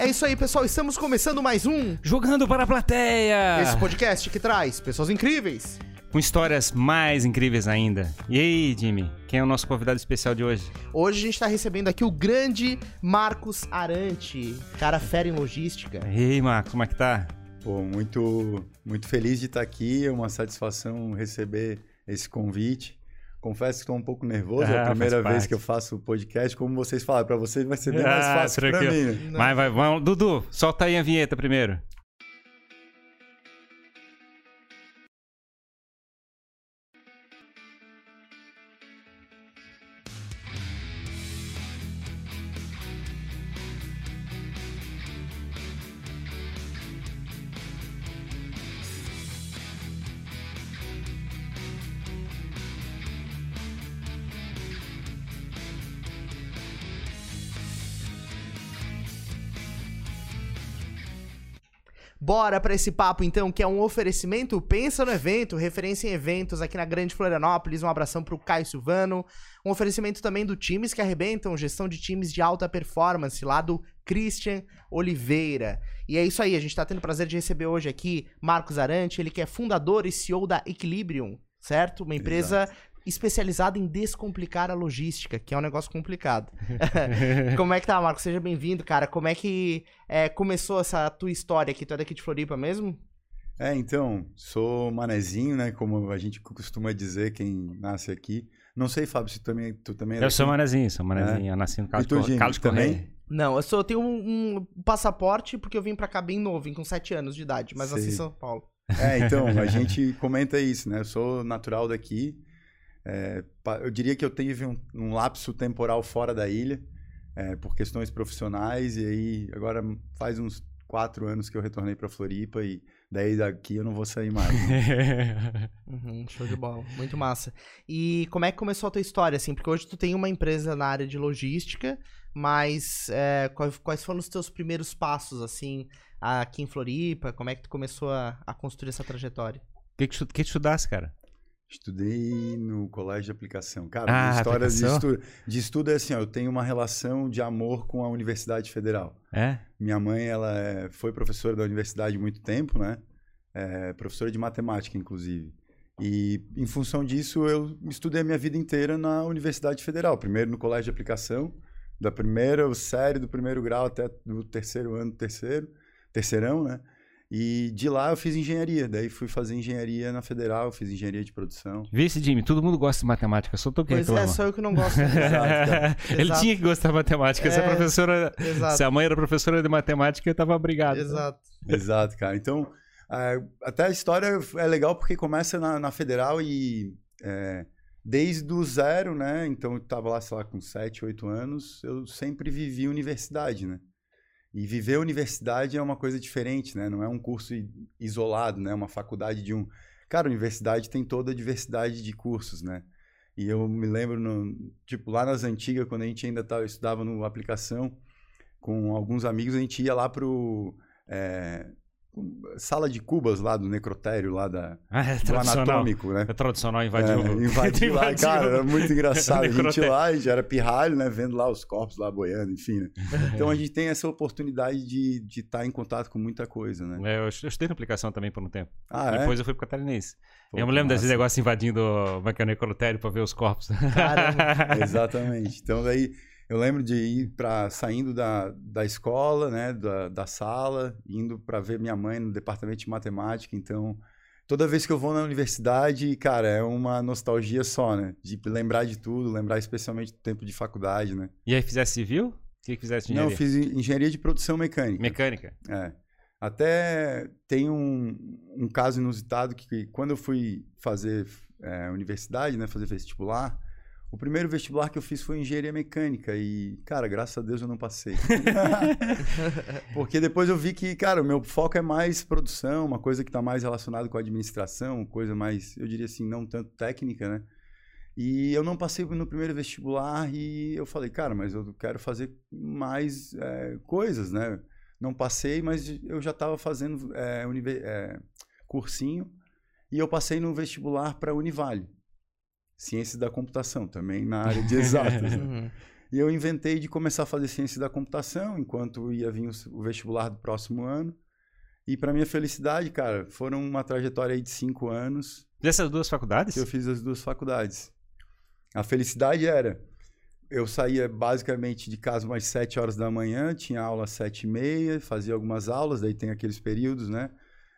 É isso aí, pessoal. Estamos começando mais um. Jogando para a plateia! Esse podcast que traz pessoas incríveis. Com histórias mais incríveis ainda. E aí, Jimmy? Quem é o nosso convidado especial de hoje? Hoje a gente tá recebendo aqui o grande Marcos Arante, cara fera em logística. E aí, Marcos, como é que tá? Pô, muito, muito feliz de estar aqui. É uma satisfação receber esse convite. Confesso que estou um pouco nervoso. é Ah, a primeira faz vez que eu faço o podcast. Como vocês falaram, para vocês vai ser bem mais Ah, fácil para mim. Mas vai, vamos. Dudu, solta aí a vinheta primeiro. Bora pra esse papo então, que é um oferecimento Pensa no Evento, referência em eventos aqui na Grande Florianópolis. Um abração pro Caio Silvano. Um oferecimento também do Times que Arrebentam, gestão de times de alta performance, lá do Christian Oliveira. E é isso aí, a gente tá tendo o prazer de receber hoje aqui Marcos Arante, ele que é fundador e CEO da Equilibrium, certo? Uma empresa especializada em descomplicar a logística, que é um negócio complicado. Como é que tá, Marcos? Seja bem-vindo, cara. Como é que é, começou essa tua história aqui? Tu é daqui de Floripa mesmo? É, então, sou manezinho, né? Como a gente costuma dizer, quem nasce aqui. Não sei, Fábio, se tu também, tu também é Eu sou manezinho, sou manezinho. Eu nasci no Carlos, tu, Jimmy, Carlos também? Correia. Não, eu só tenho um, um passaporte porque eu vim pra cá bem novo, vim com 7 anos de idade, mas nasci em. São Paulo. É, então, a gente comenta isso, né? Eu sou natural daqui. É, eu diria que eu tive um, um lapso temporal fora da ilha, é, por questões profissionais, e aí agora faz uns quatro anos que eu retornei para Floripa, e daí daqui eu não vou sair mais. né? Uhum, show de bola, muito massa. E como é que começou a tua história, assim? Porque hoje tu tem uma empresa na área de logística, mas é, quais, quais foram os teus primeiros passos, assim, aqui em Floripa? Como é que tu começou a, a construir essa trajetória? O que, que, tu- que tu estudasse, cara? Estudei no colégio de aplicação. Cara, Ah, minha história de estudo, de estudo é assim, ó, eu tenho uma relação de amor com a Universidade Federal. É? Minha mãe, ela é- foi professora da universidade há muito tempo, né? É, professora de matemática, inclusive. E, em função disso, eu estudei a minha vida inteira na Universidade Federal. Primeiro no colégio de aplicação, da primeira série do primeiro grau até o terceiro ano, terceiro, terceirão, né? E de lá eu fiz engenharia. Daí fui fazer engenharia na Federal, fiz engenharia de produção. Vê esse Jimmy, todo mundo gosta de matemática, só tô que Pois é, só eu que não gosto. Ele Exato. tinha que gostar de matemática. Se a É, professora. Exato. Se a mãe era professora de matemática, eu tava obrigado. Exato. Exato, cara. Então, é, até a história é legal porque começa na, na Federal e é, desde o zero, né? Então, eu tava lá, sei lá, com 7, 8 anos, eu sempre vivi universidade, né? E viver universidade é uma coisa diferente, né? Não é um curso isolado, né? Uma faculdade de um... Cara, a universidade tem toda a diversidade de cursos, né? E eu me lembro, no, tipo, lá nas antigas, quando a gente ainda tava, estudava no aplicação, com alguns amigos, a gente ia lá pro... é, sala de cubas lá do necrotério, lá da, Ah, é do anatômico, né? É tradicional invadir É, o. invadir lá, cara, era muito engraçado. A gente lá, já era pirralho, né? Vendo lá os corpos lá boiando, enfim. Né? Então a gente tem essa oportunidade de estar em contato com muita coisa, né? É, eu eu estudei na aplicação também por um tempo. Ah, é? Depois eu fui pro Catarinense. Pô, eu me lembro desse negócio invadindo o banco necrotério pra ver os corpos. Caramba. Exatamente. Então daí eu lembro de ir para saindo da, da escola, né, da, da sala, indo para ver minha mãe no departamento de matemática. Então toda vez que eu vou na universidade, cara, é uma nostalgia só, né? De lembrar de tudo, lembrar especialmente do tempo de faculdade, né? E aí fizesse civil? O que que fizesse Não, engenharia? eu fiz en- engenharia de produção mecânica. Mecânica. É. Até tem um, um caso inusitado que quando eu fui fazer é, universidade, né, fazer vestibular, o primeiro vestibular que eu fiz foi engenharia mecânica e, cara, graças a Deus eu não passei. Porque depois eu vi que, cara, o meu foco é mais produção, uma coisa que está mais relacionada com a administração, coisa mais, eu diria assim, não tanto técnica, né? E eu não passei no primeiro vestibular e eu falei, cara, mas eu quero fazer mais é, coisas, né? Não passei, mas eu já estava fazendo é, é, cursinho e eu passei no vestibular para Univale, Ciências da Computação, também na área de exatas. né? Uhum. E eu inventei de começar a fazer ciência da computação, enquanto ia vir o, vestibular do próximo ano. E para minha felicidade, cara, foram uma trajetória aí de cinco anos. Dessas duas faculdades? Que eu fiz as duas faculdades. A felicidade era, eu saía basicamente de casa umas sete horas da manhã, tinha aula às sete e meia, fazia algumas aulas, daí tem aqueles períodos, né?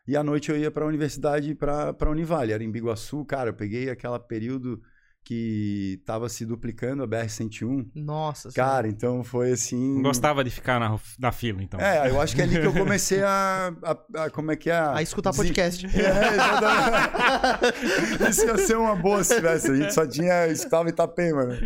E à noite eu ia para a universidade, para a Univale, era em Biguaçu, cara, eu peguei aquele período que estava se duplicando a BR-101. Nossa Cara, então foi assim... Gostava de ficar na, na fila, então. É, eu acho que é ali que eu comecei a... a, a como é que é? A escutar podcast. É, exatamente. Isso ia ser uma boa se tivesse. A gente só tinha... Escutava Itapema, né?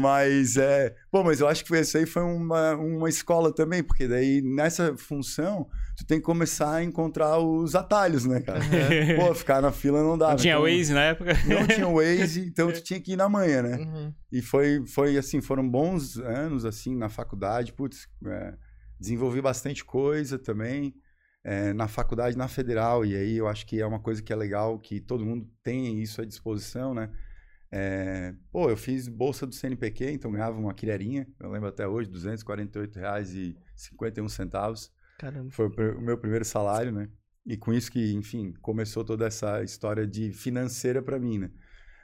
Mas, é... Pô, mas eu acho que isso aí foi uma, uma escola também, porque daí nessa função tu tem que começar a encontrar os atalhos, né, cara? Uhum. Pô, ficar na fila não dá. Não tinha então, Waze na época? Não tinha Waze, então tu tinha que ir na manhã, né? Uhum. E foi, foi assim, foram bons anos, assim, na faculdade. Putz, é, desenvolvi bastante coisa também. É, na faculdade, na federal, e aí eu acho que é uma coisa que é legal, que todo mundo tem isso à disposição, né? É, pô, eu fiz bolsa do CNPq, então ganhava uma quilherinha, eu lembro até hoje, R$ 248,51. Caramba. Foi o meu primeiro salário, né? E com isso que, enfim, começou toda essa história de financeira para mim, né?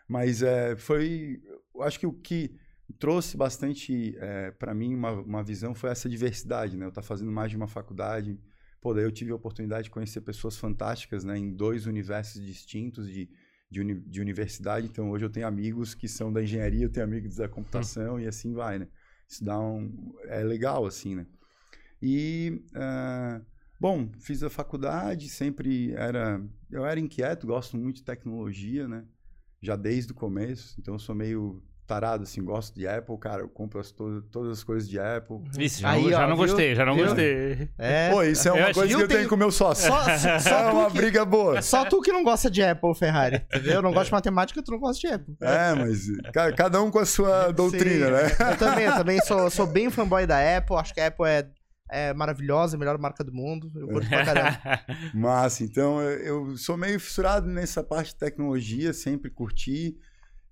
Mas é, foi, eu acho que o que trouxe bastante é, para mim uma, uma visão foi essa diversidade, né? Eu estar tá fazendo mais de uma faculdade, pô, daí eu tive a oportunidade de conhecer pessoas fantásticas, né? Em dois universos distintos de de, uni de, universidade. Então, hoje eu tenho amigos que são da engenharia, eu tenho amigos da computação hum. e assim vai, né? Isso dá um... É legal, assim, né? E... Uh, bom, fiz a faculdade, sempre era... Eu era inquieto, gosto muito de tecnologia, né? Já desde o começo. Então, eu sou meio tarado, assim, gosto de Apple, cara, eu compro as, todas, todas as coisas de Apple. Isso, já, Aí, já ó, não viu? gostei, já não viu? gostei. É, Pô, isso é uma coisa que eu tenho, tenho com o meu sócio. Só, só é uma que, briga boa. Só tu que não gosta de Apple, Ferrari, entendeu? Eu não gosto de matemática, tu não gosta de Apple. É, mas cada um com a sua doutrina, Sim, né? Eu também, eu também sou, sou bem fanboy da Apple, acho que a Apple é é maravilhosa, a melhor marca do mundo. Eu curto pra caramba. Massa, então eu sou meio fissurado nessa parte de tecnologia, sempre curti.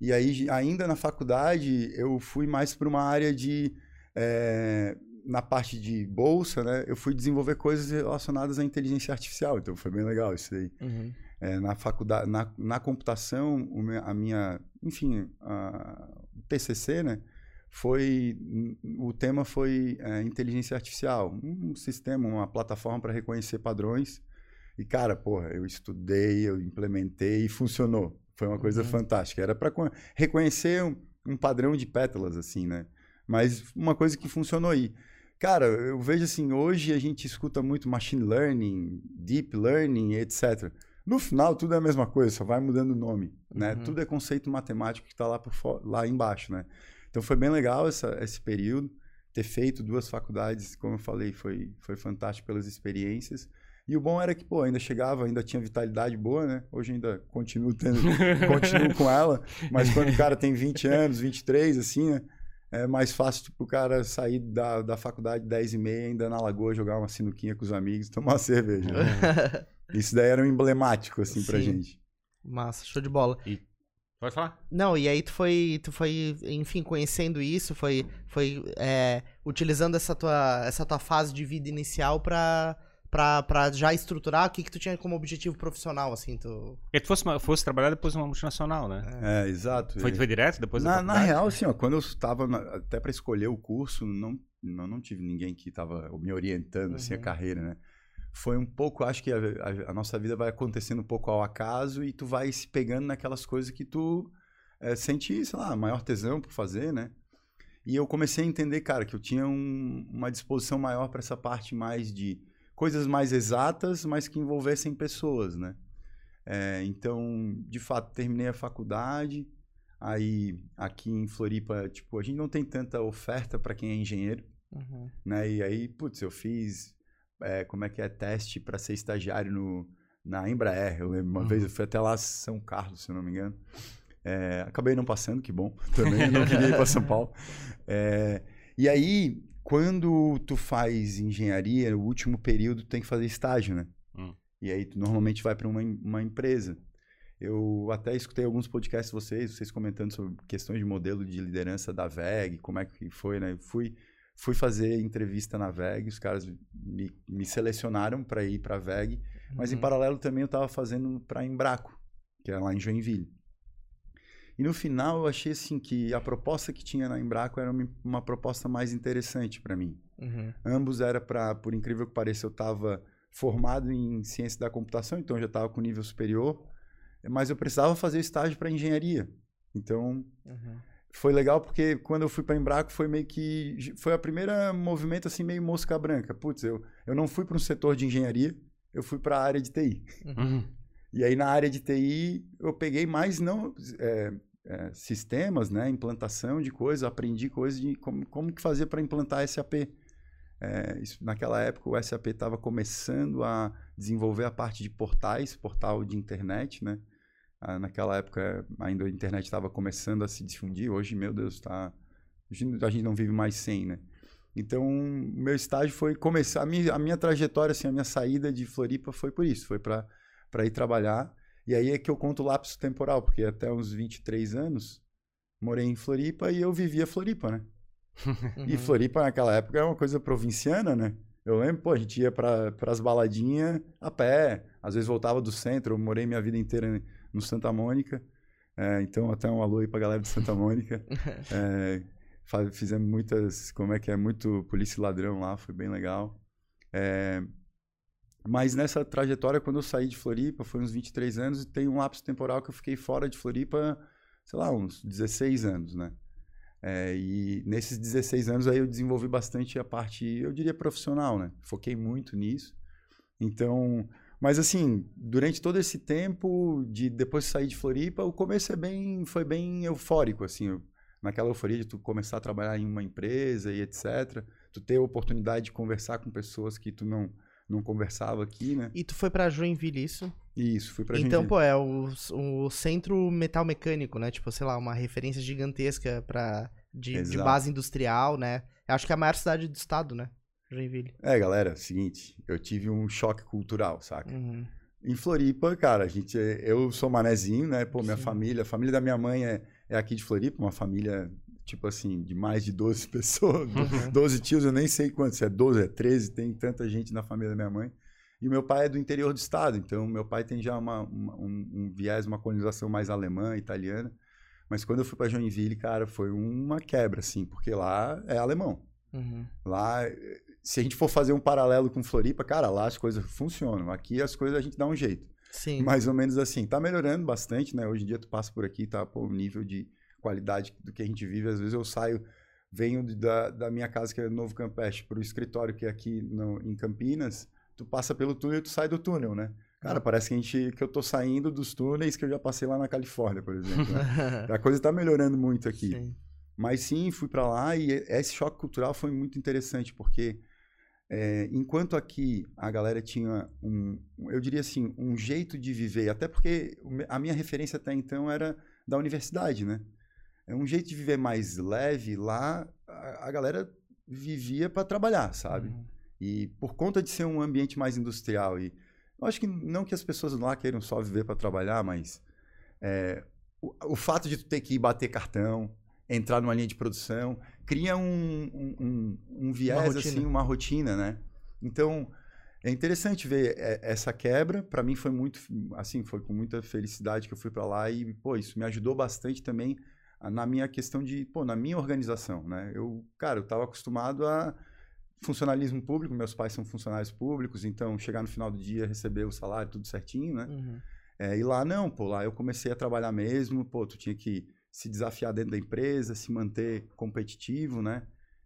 E aí, ainda na faculdade, eu fui mais para uma área de. É, na parte de bolsa, né? Eu fui desenvolver coisas relacionadas à inteligência artificial. Então, foi bem legal isso aí. Uhum. É, na faculdade, na, na computação, a minha. Enfim, a, o TCC, né? Foi. O tema foi é, inteligência artificial. Um sistema, uma plataforma para reconhecer padrões. E, cara, porra, eu estudei, eu implementei e funcionou. Foi uma coisa uhum. fantástica. Era para reconhecer um, um, padrão de pétalas, assim, né? Mas uma coisa que funcionou aí. Cara, eu vejo assim, hoje a gente escuta muito machine learning, deep learning, etc. No final, tudo é a mesma coisa, só vai mudando o nome, né? Uhum. Tudo é conceito matemático que está lá, lá embaixo, né? Então foi bem legal essa, esse período. Ter feito duas faculdades, como eu falei, foi, foi fantástico pelas experiências. E o bom era que, pô, ainda chegava, ainda tinha vitalidade boa, né? Hoje ainda continuo tendo, continuo com ela, mas quando o cara tem 20 anos, 23, assim, né? É mais fácil, tipo, o cara sair da, da faculdade 10 e meia, ainda na lagoa, jogar uma sinuquinha com os amigos, tomar uma cerveja. Né? Isso daí era um emblemático, assim, Sim. pra gente. Massa, show de bola. E... Pode falar? Não, e aí tu foi, tu foi, enfim, conhecendo isso, foi, foi é, utilizando essa tua, essa tua fase de vida inicial pra pra, pra já estruturar o que, que tu tinha como objetivo profissional, assim, tu... Porque tu fosse, fosse trabalhar depois numa multinacional, né? É, exato. Foi, foi direto depois na, na real, assim, ó, quando eu estava até para escolher o curso, não, não, não tive ninguém que estava me orientando, uhum. assim, a uhum. carreira, né? Foi um pouco, acho que a, a, a, nossa vida vai acontecendo um pouco ao acaso e tu vai se pegando naquelas coisas que tu é, sente, sei lá, maior tesão por fazer, né? E eu comecei a entender, cara, que eu tinha um, uma disposição maior para essa parte mais de coisas mais exatas, mas que envolvessem pessoas, né? É, então, de fato, terminei a faculdade. Aí, aqui em Floripa, tipo, a gente não tem tanta oferta para quem é engenheiro, uhum. né? E aí, putz, eu fiz, é, como é que é, teste para ser estagiário no, na Embraer. Eu lembro uma uhum. vez, eu fui até lá São Carlos, se não me engano. É, acabei não passando, que bom. Também não queria ir para São Paulo. É, e aí, quando tu faz engenharia, o último período tem que fazer estágio, né? Hum. E aí tu normalmente vai para uma, uma empresa. Eu até escutei alguns podcasts de vocês, vocês comentando sobre questões de modelo de liderança da VEG, como é que foi, né? Eu fui, fui fazer entrevista na VEG, os caras me, me selecionaram para ir para a VEG, mas em Uhum. paralelo também eu estava fazendo para Embraco, que é lá em Joinville. E no final eu achei assim que a proposta que tinha na Embraco era uma, uma proposta mais interessante para mim. Uhum. Ambos era para, por incrível que pareça, eu estava formado em ciência da computação, então eu já estava com nível superior, mas eu precisava fazer estágio para engenharia. Então Uhum. Foi legal porque quando eu fui para Embraco foi meio que foi a primeira movimento assim meio mosca branca. Putz, eu, eu não fui para um setor de engenharia, eu fui para a área de TI. Uhum. E aí na área de TI eu peguei mais não é, é, sistemas, né, implantação de coisas, aprendi coisas de como, como que fazer para implantar SAP. É, isso- naquela época o SAP estava começando a desenvolver a parte de portais, portal de internet, né? Ah, naquela época ainda a internet estava começando a se difundir. Hoje, meu Deus, tá, a gente não vive mais sem, né? Então, meu estágio foi começar a minha, a minha trajetória, assim, a minha saída de Floripa foi por isso, foi para para ir trabalhar. E aí é que eu conto o lapso temporal, porque até uns 23 anos morei em Floripa e eu vivia Floripa, né? E. Floripa naquela época era uma coisa provinciana, né? Eu lembro, pô, a gente ia para as baladinhas a pé, às vezes voltava do centro, eu morei minha vida inteira no Santa Mônica, é, então até um alô aí pra galera de Santa Mônica. É, fizemos muitas, como é que é, muito polícia e ladrão lá, foi bem legal. É, mas nessa trajetória, quando eu saí de Floripa, foi uns 23 anos, e tem um lapso temporal que eu fiquei fora de Floripa, sei lá, uns 16 anos, né? É, e nesses 16 anos aí eu desenvolvi bastante a parte, eu diria, profissional, né? Foquei muito nisso. Então, mas assim, durante todo esse tempo, de depois de sair de Floripa, o começo é bem, foi bem eufórico, assim, eu- naquela euforia de tu começar a trabalhar em uma empresa e etc. Tu ter a oportunidade de conversar com pessoas que tu não, não conversava aqui, né? E tu foi pra Joinville, isso? Isso, fui pra então, Joinville. pô, é o, o centro metal mecânico, né? Tipo, sei lá, uma referência gigantesca pra, de, de base industrial, né? Eu acho que é a maior cidade do estado, né? Joinville. É, galera, seguinte, eu tive um choque cultural, saca? Uhum. Em Floripa, cara, a gente, é- eu sou manezinho, né? Pô, minha Sim. família, a família da minha mãe é, é aqui de Floripa, uma família, tipo assim, de mais de 12 pessoas, Uhum. 12 tios, eu nem sei quantos, é 12, é 13, tem tanta gente na família da minha mãe. E o meu pai é do interior do estado, então meu pai tem já uma, uma- um, um viés, uma colonização mais alemã, italiana. Mas quando eu fui para Joinville, cara, foi uma quebra, assim, porque lá é alemão. Uhum. Lá, se a gente for fazer um paralelo com Floripa, cara, lá as coisas funcionam. Aqui as coisas a gente dá um jeito. Sim. Mais ou menos assim. Tá melhorando bastante, né? Hoje em dia tu passa por aqui, tá? Pô, o nível de qualidade do que a gente vive. Às vezes eu saio, venho da, da minha casa, que é Novo Campeche, pro escritório que é aqui no, em Campinas. Tu passa pelo túnel e tu sai do túnel, né? Cara, parece que, a gente, que eu tô saindo dos túneis que eu já passei lá na Califórnia, por exemplo. né? A coisa tá melhorando muito aqui. Sim. Mas sim, fui para lá e esse choque cultural foi muito interessante, porque é, enquanto aqui a galera tinha um, eu diria assim, um jeito de viver, até porque a minha referência até então era da universidade, né? É um jeito de viver mais leve, lá a, a galera vivia para trabalhar, sabe? Uhum. E por conta de ser um ambiente mais industrial e eu acho que não que as pessoas lá queiram só viver para trabalhar, mas é, o, o fato de tu ter que ir bater cartão, entrar numa linha de produção, cria um, um, um- viés, rotina. assim, uma rotina, né? Então, é interessante ver é, essa quebra. Para mim foi muito, assim, foi com muita felicidade que eu fui para lá e, pô, isso me ajudou bastante também na minha questão de, pô, na minha organização, né? Eu, cara, eu estava acostumado a funcionalismo público, meus pais são funcionários públicos, então chegar no final do dia, receber o salário, tudo certinho, né? Uhum. É, e lá não, pô, lá eu comecei a trabalhar mesmo, pô, tu tinha que se desafiar dentro da empresa, se manter competitivo, né?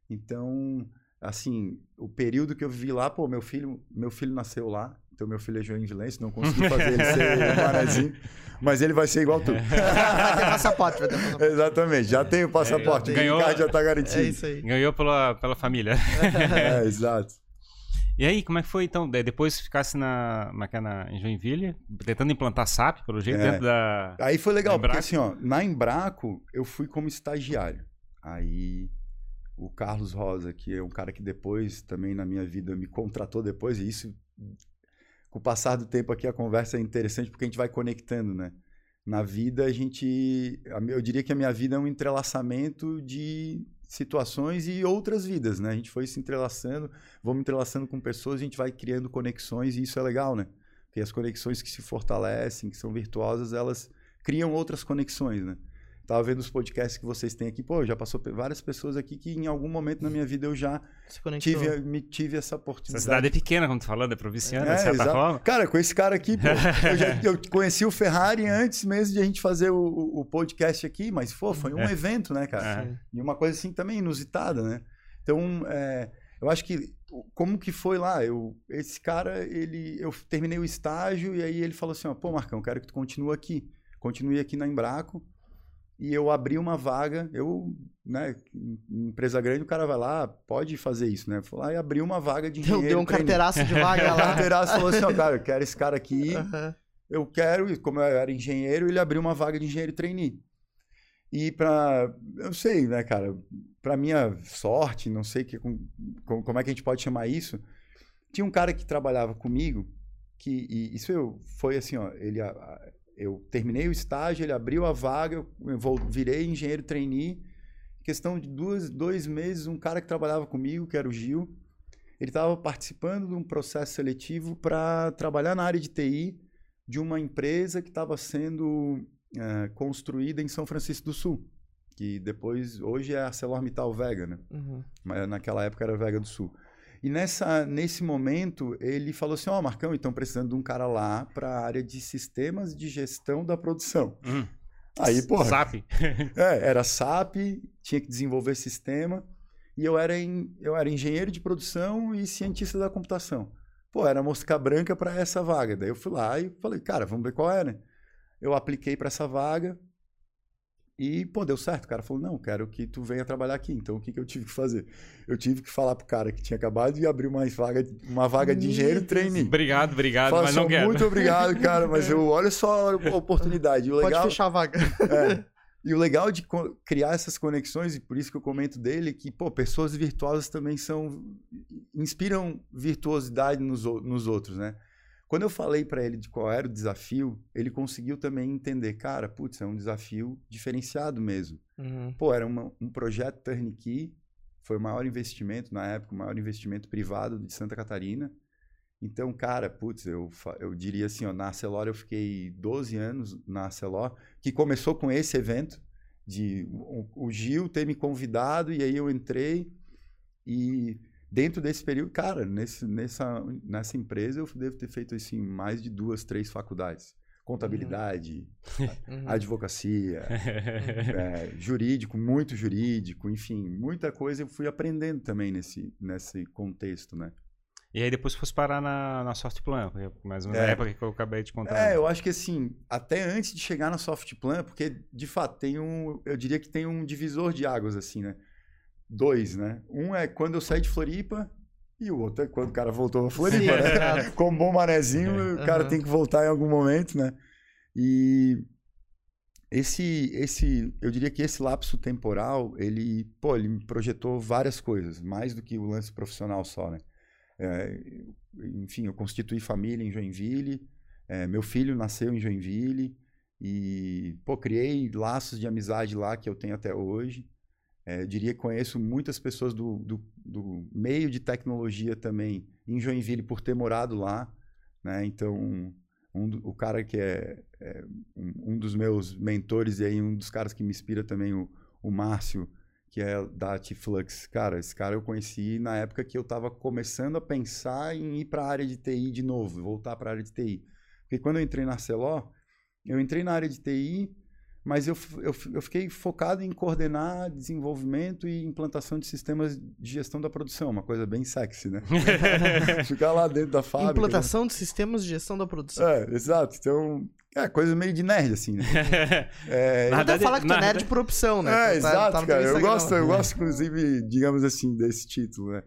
Então, assim, o período que eu vivi lá, pô, meu filho, meu filho nasceu lá, então meu filho é joinvilense, não consegui fazer ele ser um manezinho, mas ele vai ser igual tu. Vai ter passaporte, vai ter passaporte. Exatamente, já tem o passaporte, É, o ganhou- já tá garantido. É isso aí. Ganhou pela, pela família. É, exato. E aí, como é que foi então? De- Depois ficasse na, na, na, em Joinville, tentando implantar SAP, pelo jeito, É. dentro da. Aí foi legal, porque assim, ó, na Embraco eu fui como estagiário. Aí o Carlos Rosa, que é um cara que depois também na minha vida me contratou depois, e isso, com o passar do tempo aqui, a conversa é interessante porque a gente vai conectando, né? na vida a gente. Eu diria que a minha vida é um entrelaçamento de situações e outras vidas, né? A gente foi se entrelaçando, vamos entrelaçando com pessoas, a gente vai criando conexões e isso é legal, né? Porque as conexões que se fortalecem, que são virtuosas, elas criam outras conexões, né? Tava vendo os podcasts que vocês têm aqui, pô, já passou várias pessoas aqui que em algum momento na minha vida eu já tive, me tive essa Essa oportunidade. cidade é pequena, como tu falando, é provinciana, É, de certa exato. forma. Cara, com esse cara aqui, pô, eu, já, eu conheci o Ferrari antes mesmo de a gente fazer o, o- podcast aqui, mas, pô, foi um É. evento, né, cara? É. E uma coisa assim também inusitada, né? Então, é, eu acho que como que foi lá? Eu, esse cara, ele, eu terminei o estágio e aí ele falou assim, ó, pô, Marcão, quero que tu continue aqui. Continue aqui na Embraco. E eu abri uma vaga, eu, né, em empresa grande, o cara vai lá, pode fazer isso, né? Fui lá e abri uma vaga de engenheiro. deu um carteiraço de vaga lá. carteiraço falou assim, ó, cara, eu quero esse cara aqui, Aham. eu quero, e como eu era engenheiro, ele abriu uma vaga de engenheiro trainee. E para, eu sei, né, cara, para minha sorte, não sei que, com- com- como é que a gente pode chamar isso, tinha um cara que trabalhava comigo, que e isso eu, foi assim, ó, ele, a- a- eu terminei o estágio, ele abriu a vaga, eu virei engenheiro trainee, em questão de duas, dois meses, um cara que trabalhava comigo, que era o Gil, ele estava participando de um processo seletivo para trabalhar na área de TI de uma empresa que estava sendo eh, construída em São Francisco do Sul, que depois, hoje é a ArcelorMittal Vega, né? Uhum. Mas naquela época era Vega do Sul. E nessa, nesse momento, ele falou assim, ó, Marcão, então precisando de um cara lá para a área de sistemas de gestão da produção. Hum. Aí, porra, SAP. é, era SAP, tinha que desenvolver sistema, e eu era, em- eu era engenheiro de produção e cientista da computação. Pô, era mosca branca para essa vaga. Daí eu fui lá e falei, cara, vamos ver qual é, né? Eu apliquei para essa vaga e, pô, deu certo. O cara falou, não, quero que tu venha trabalhar aqui. Então, o que, que eu tive que fazer? Eu tive que falar pro cara que tinha acabado de abrir uma vaga, uma vaga de engenheiro trainee. Obrigado, obrigado, Fala mas assim, não quero. muito obrigado, cara, mas eu olha só a oportunidade. E o Pode legal, fechar a vaga. é. E o legal de criar essas conexões, e por isso que eu comento dele, é que, pô, pessoas virtuosas também são. inspiram virtuosidade nos, nos outros, né? Quando eu falei pra ele de qual era o desafio, ele conseguiu também entender, cara, putz, é um desafio diferenciado mesmo. Uhum. Pô, era uma- um projeto turnkey, foi o maior investimento na época, o maior investimento privado de Santa Catarina. Então, cara, putz, eu, eu diria assim, ó, na Arcelor eu fiquei 12 anos na Arcelor, que começou com esse evento, de o, o Gil ter me convidado, e aí eu entrei, e dentro desse período, cara, nesse, nessa, nessa empresa eu devo ter feito, assim, mais de duas, três faculdades. Contabilidade, Uhum. advocacia, é, jurídico, muito jurídico, enfim, muita coisa eu fui aprendendo também nesse, nesse contexto, né? E aí depois fosse parar na, na Softplan, mais uma É. época que eu acabei de contar. É, eu acho que assim, até antes de chegar na Softplan, porque de fato tem um, eu diria que tem um divisor de águas assim, né? Dois, né? Um é quando eu saí de Floripa e o outro é quando o cara voltou a Floripa, Sim, né? exato. Como bom manezinho, o cara Aham. tem que voltar em algum momento, né? E esse, esse, eu diria que esse lapso temporal, ele, pô, ele me projetou várias coisas, mais do que o lance profissional só, né? É, enfim, eu constituí família em Joinville, é, meu filho nasceu em Joinville e, pô, criei laços de amizade lá que eu tenho até hoje. É, eu diria que conheço muitas pessoas do, do, do meio de tecnologia também em Joinville por ter morado lá, né? Então, um do- o cara que é, é um, um dos meus mentores e aí um dos caras que me inspira também, o, o Márcio, que é da Tiflux. Cara, esse cara eu conheci na época que eu estava começando a pensar em ir para a área de TI de novo, voltar para a área de TI. Porque quando eu entrei na Arcelor, eu entrei na área de TI, mas eu, eu, eu fiquei focado em coordenar desenvolvimento e implantação de sistemas de gestão da produção, uma coisa bem sexy, né? Ficar lá dentro da fábrica. né? Implantação de sistemas de gestão da produção. É, exato. Então, é coisa meio de nerd, assim, né? É, Na verdade- falar que tu é nerd por opção, né? é, Tu tá- exato, tá cara. Eu gosto, eu gosto, inclusive, digamos assim, desse título, né?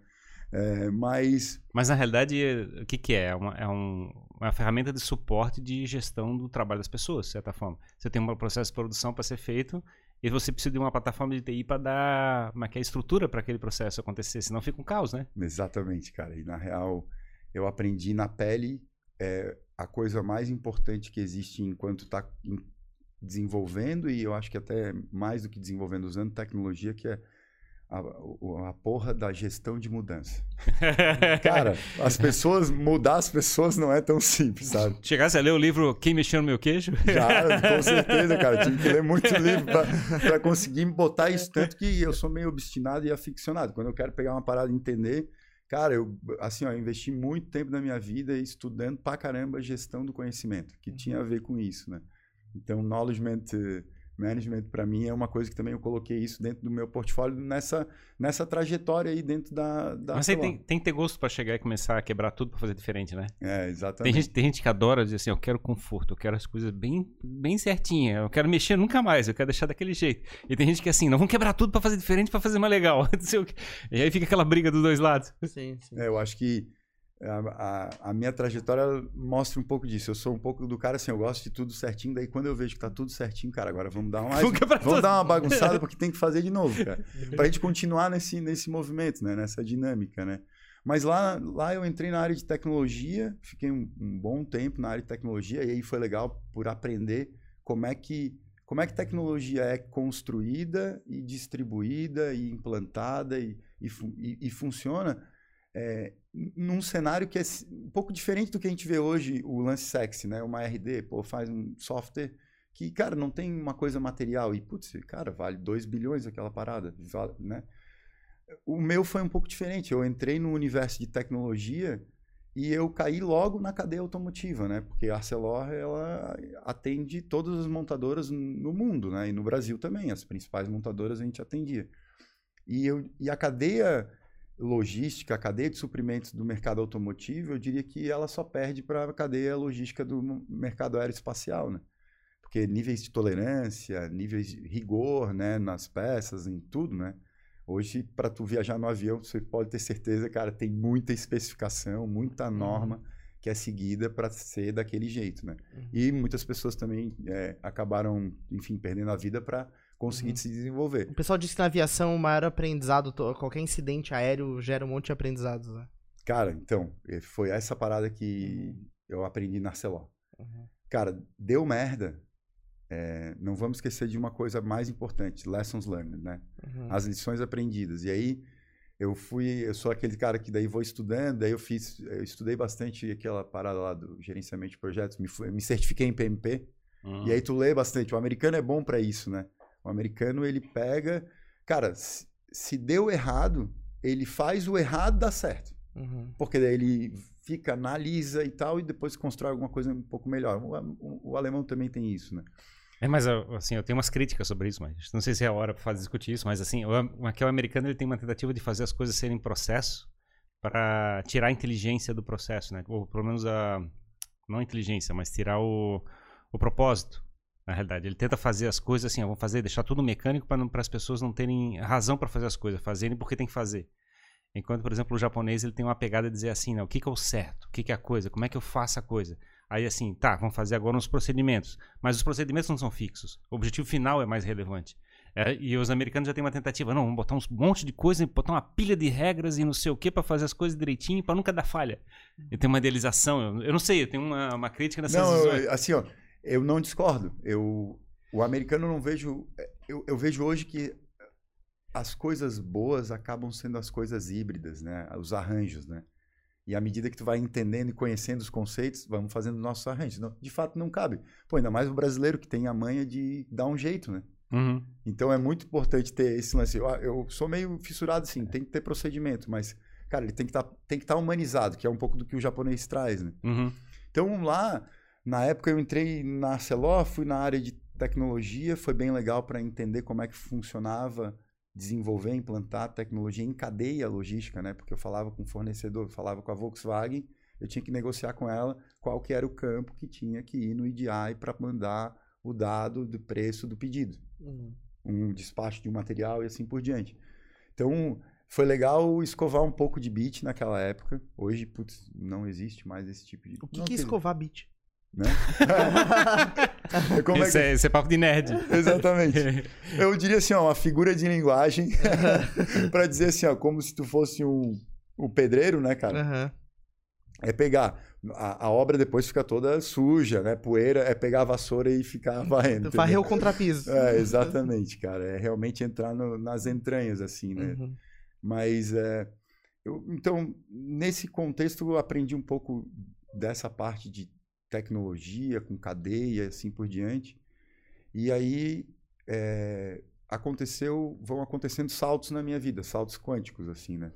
É, mas, Mas na realidade, o que, que é? É uma, é um- uma ferramenta de suporte de gestão do trabalho das pessoas, de certa forma. Você tem um processo de produção para ser feito e você precisa de uma plataforma de TI para dar como é que é, estrutura para aquele processo acontecer, senão fica um caos, né? exatamente, cara. E na real, eu aprendi na pele é, a coisa mais importante que existe enquanto tá em- desenvolvendo e eu acho que até mais do que desenvolvendo, usando tecnologia, que é a, a porra da gestão de mudança. Cara, as pessoas, mudar as pessoas não é tão simples, sabe? Chegasse a ler o livro Quem Mexeu no Meu Queijo? Já, com certeza, cara. Tive que ler muito livro para conseguir botar isso. Tanto que eu sou meio obstinado e aficionado. Quando eu quero pegar uma parada e entender, cara, eu, assim, ó, eu investi muito tempo da minha vida estudando pra caramba gestão do conhecimento, que tinha a ver com isso, né? Então, knowledge management para mim é uma coisa que também eu coloquei isso dentro do meu portfólio nessa, nessa trajetória aí dentro da, da Mas você tem, tem, que ter gosto para chegar e começar a quebrar tudo para fazer diferente, né? É, exatamente. Tem gente, tem gente que adora dizer assim, eu quero conforto, eu quero as coisas bem, bem certinhas, eu quero mexer nunca mais, eu quero deixar daquele jeito. E tem gente que é assim, não, vamos quebrar tudo para fazer diferente, para fazer mais legal. e aí fica aquela briga dos dois lados. Sim, sim. É, eu acho que a, a, a, minha trajetória mostra um pouco disso. Eu sou um pouco do cara assim, eu gosto de tudo certinho, daí quando eu vejo que tá tudo certinho, cara, agora vamos dar uma, vamos dar uma bagunçada porque tem que fazer de novo, cara. Pra gente continuar nesse, nesse movimento, né? Nessa dinâmica, né? Mas lá, lá eu entrei na área de tecnologia, fiquei um, um bom tempo na área de tecnologia, e aí foi legal por aprender como é que como é que tecnologia é construída e distribuída e implantada e, e, e, e funciona é, num cenário que é um pouco diferente do que a gente vê hoje, o lance sexy, né? Uma RD, pô, faz um software que, cara, não tem uma coisa material e, putz, cara, vale 2 bilhões aquela parada, né? O meu foi um pouco diferente. Eu entrei no universo de tecnologia e eu caí logo na cadeia automotiva, né? Porque a Arcelor, ela atende todas as montadoras no mundo, né? E no Brasil também, as principais montadoras a gente atendia. E, eu, e a cadeia logística, a cadeia de suprimentos do mercado automotivo, eu diria que ela só perde para a cadeia logística do mercado aeroespacial, né? Porque níveis de tolerância, níveis de rigor, né, nas peças, em tudo, né? Hoje, para tu viajar no avião, você pode ter certeza, cara, tem muita especificação, muita uhum. norma que é seguida para ser daquele jeito, né? Uhum. E muitas pessoas também é, acabaram, enfim, perdendo a vida para conseguir uhum. se desenvolver. O pessoal disse que na aviação o maior aprendizado, qualquer incidente aéreo gera um monte de aprendizados, né? Cara, então, eh, foi essa parada que uhum. eu aprendi na Arcelor. Uhum. Cara, deu merda. É, não vamos esquecer de uma coisa mais importante, lessons learned, né? Uhum. As lições aprendidas. E aí, eu fui, eu sou aquele cara que daí vou estudando, daí eu fiz, eu estudei bastante aquela parada lá do gerenciamento de projetos, me, me certifiquei em PMP. Uhum. E aí tu lê bastante. O americano é bom para isso, né? O americano, ele pega. Cara, se, se deu errado, ele faz o errado dar certo. Uhum. Porque daí ele fica, analisa e tal, e depois constrói alguma coisa um pouco melhor. O, o, o alemão também tem isso, né? É, mas assim, eu tenho umas críticas sobre isso, mas não sei se é a hora para discutir isso, mas assim, o, aqui o americano ele tem uma tentativa de fazer as coisas serem processo para tirar a inteligência do processo, né? Ou pelo menos a não a inteligência, mas tirar o, o propósito na realidade. Ele tenta fazer as coisas assim, ó, vamos fazer, deixar tudo mecânico para as pessoas não terem razão para fazer as coisas, fazerem porque tem que fazer. Enquanto, por exemplo, o japonês ele tem uma pegada de dizer assim, né, o que, que é o certo, o que, que é a coisa, como é que eu faço a coisa. Aí assim, tá, vamos fazer agora uns procedimentos. Mas os procedimentos não são fixos. O objetivo final é mais relevante. É, e os americanos já têm uma tentativa, não, vamos botar um monte de coisa, botar uma pilha de regras e não sei o que para fazer as coisas direitinho, para nunca dar falha. Eu tenho uma idealização, eu, eu não sei, eu tenho uma, uma crítica nessas Não, eu, assim, ó, eu não discordo. Eu, o americano não vejo. Eu, eu vejo hoje que as coisas boas acabam sendo as coisas híbridas, né? Os arranjos, né? E à medida que tu vai entendendo e conhecendo os conceitos, vamos fazendo nossos arranjos. Não, de fato, não cabe. Pô, ainda mais o brasileiro que tem a manha de dar um jeito, né? Uhum. Então é muito importante ter esse lance. Eu, eu, sou meio fissurado, assim, tem que ter procedimento, mas, cara, ele tem que tá, estar tá humanizado, que é um pouco do que o japonês traz, né? Uhum. Então lá na época eu entrei na Arcelor, fui na área de tecnologia, foi bem legal para entender como é que funcionava desenvolver, implantar tecnologia em cadeia logística, né? Porque eu falava com o fornecedor, falava com a Volkswagen, eu tinha que negociar com ela qual que era o campo que tinha que ir no EDI para mandar o dado do preço do pedido. Uhum. Um despacho de um material e assim por diante. Então, foi legal escovar um pouco de bit naquela época. Hoje, putz, não existe mais esse tipo de... O que, que é escovar bit? Né? Como esse, é, que... é, esse é papo de nerd. Exatamente. Eu diria assim, ó, uma figura de linguagem para dizer assim, ó, como se tu fosse um, um pedreiro, né, cara? Uhum. É pegar. A, a obra depois fica toda suja, né? Poeira, é pegar a vassoura e ficar varrendo. Varrer o contrapiso. É, exatamente, cara. É realmente entrar no, nas entranhas, assim, né? Uhum. Mas, é, eu, então, nesse contexto, eu aprendi um pouco dessa parte de tecnologia, com cadeia, assim por diante. E aí, é, aconteceu, vão acontecendo saltos na minha vida, saltos quânticos, assim, né?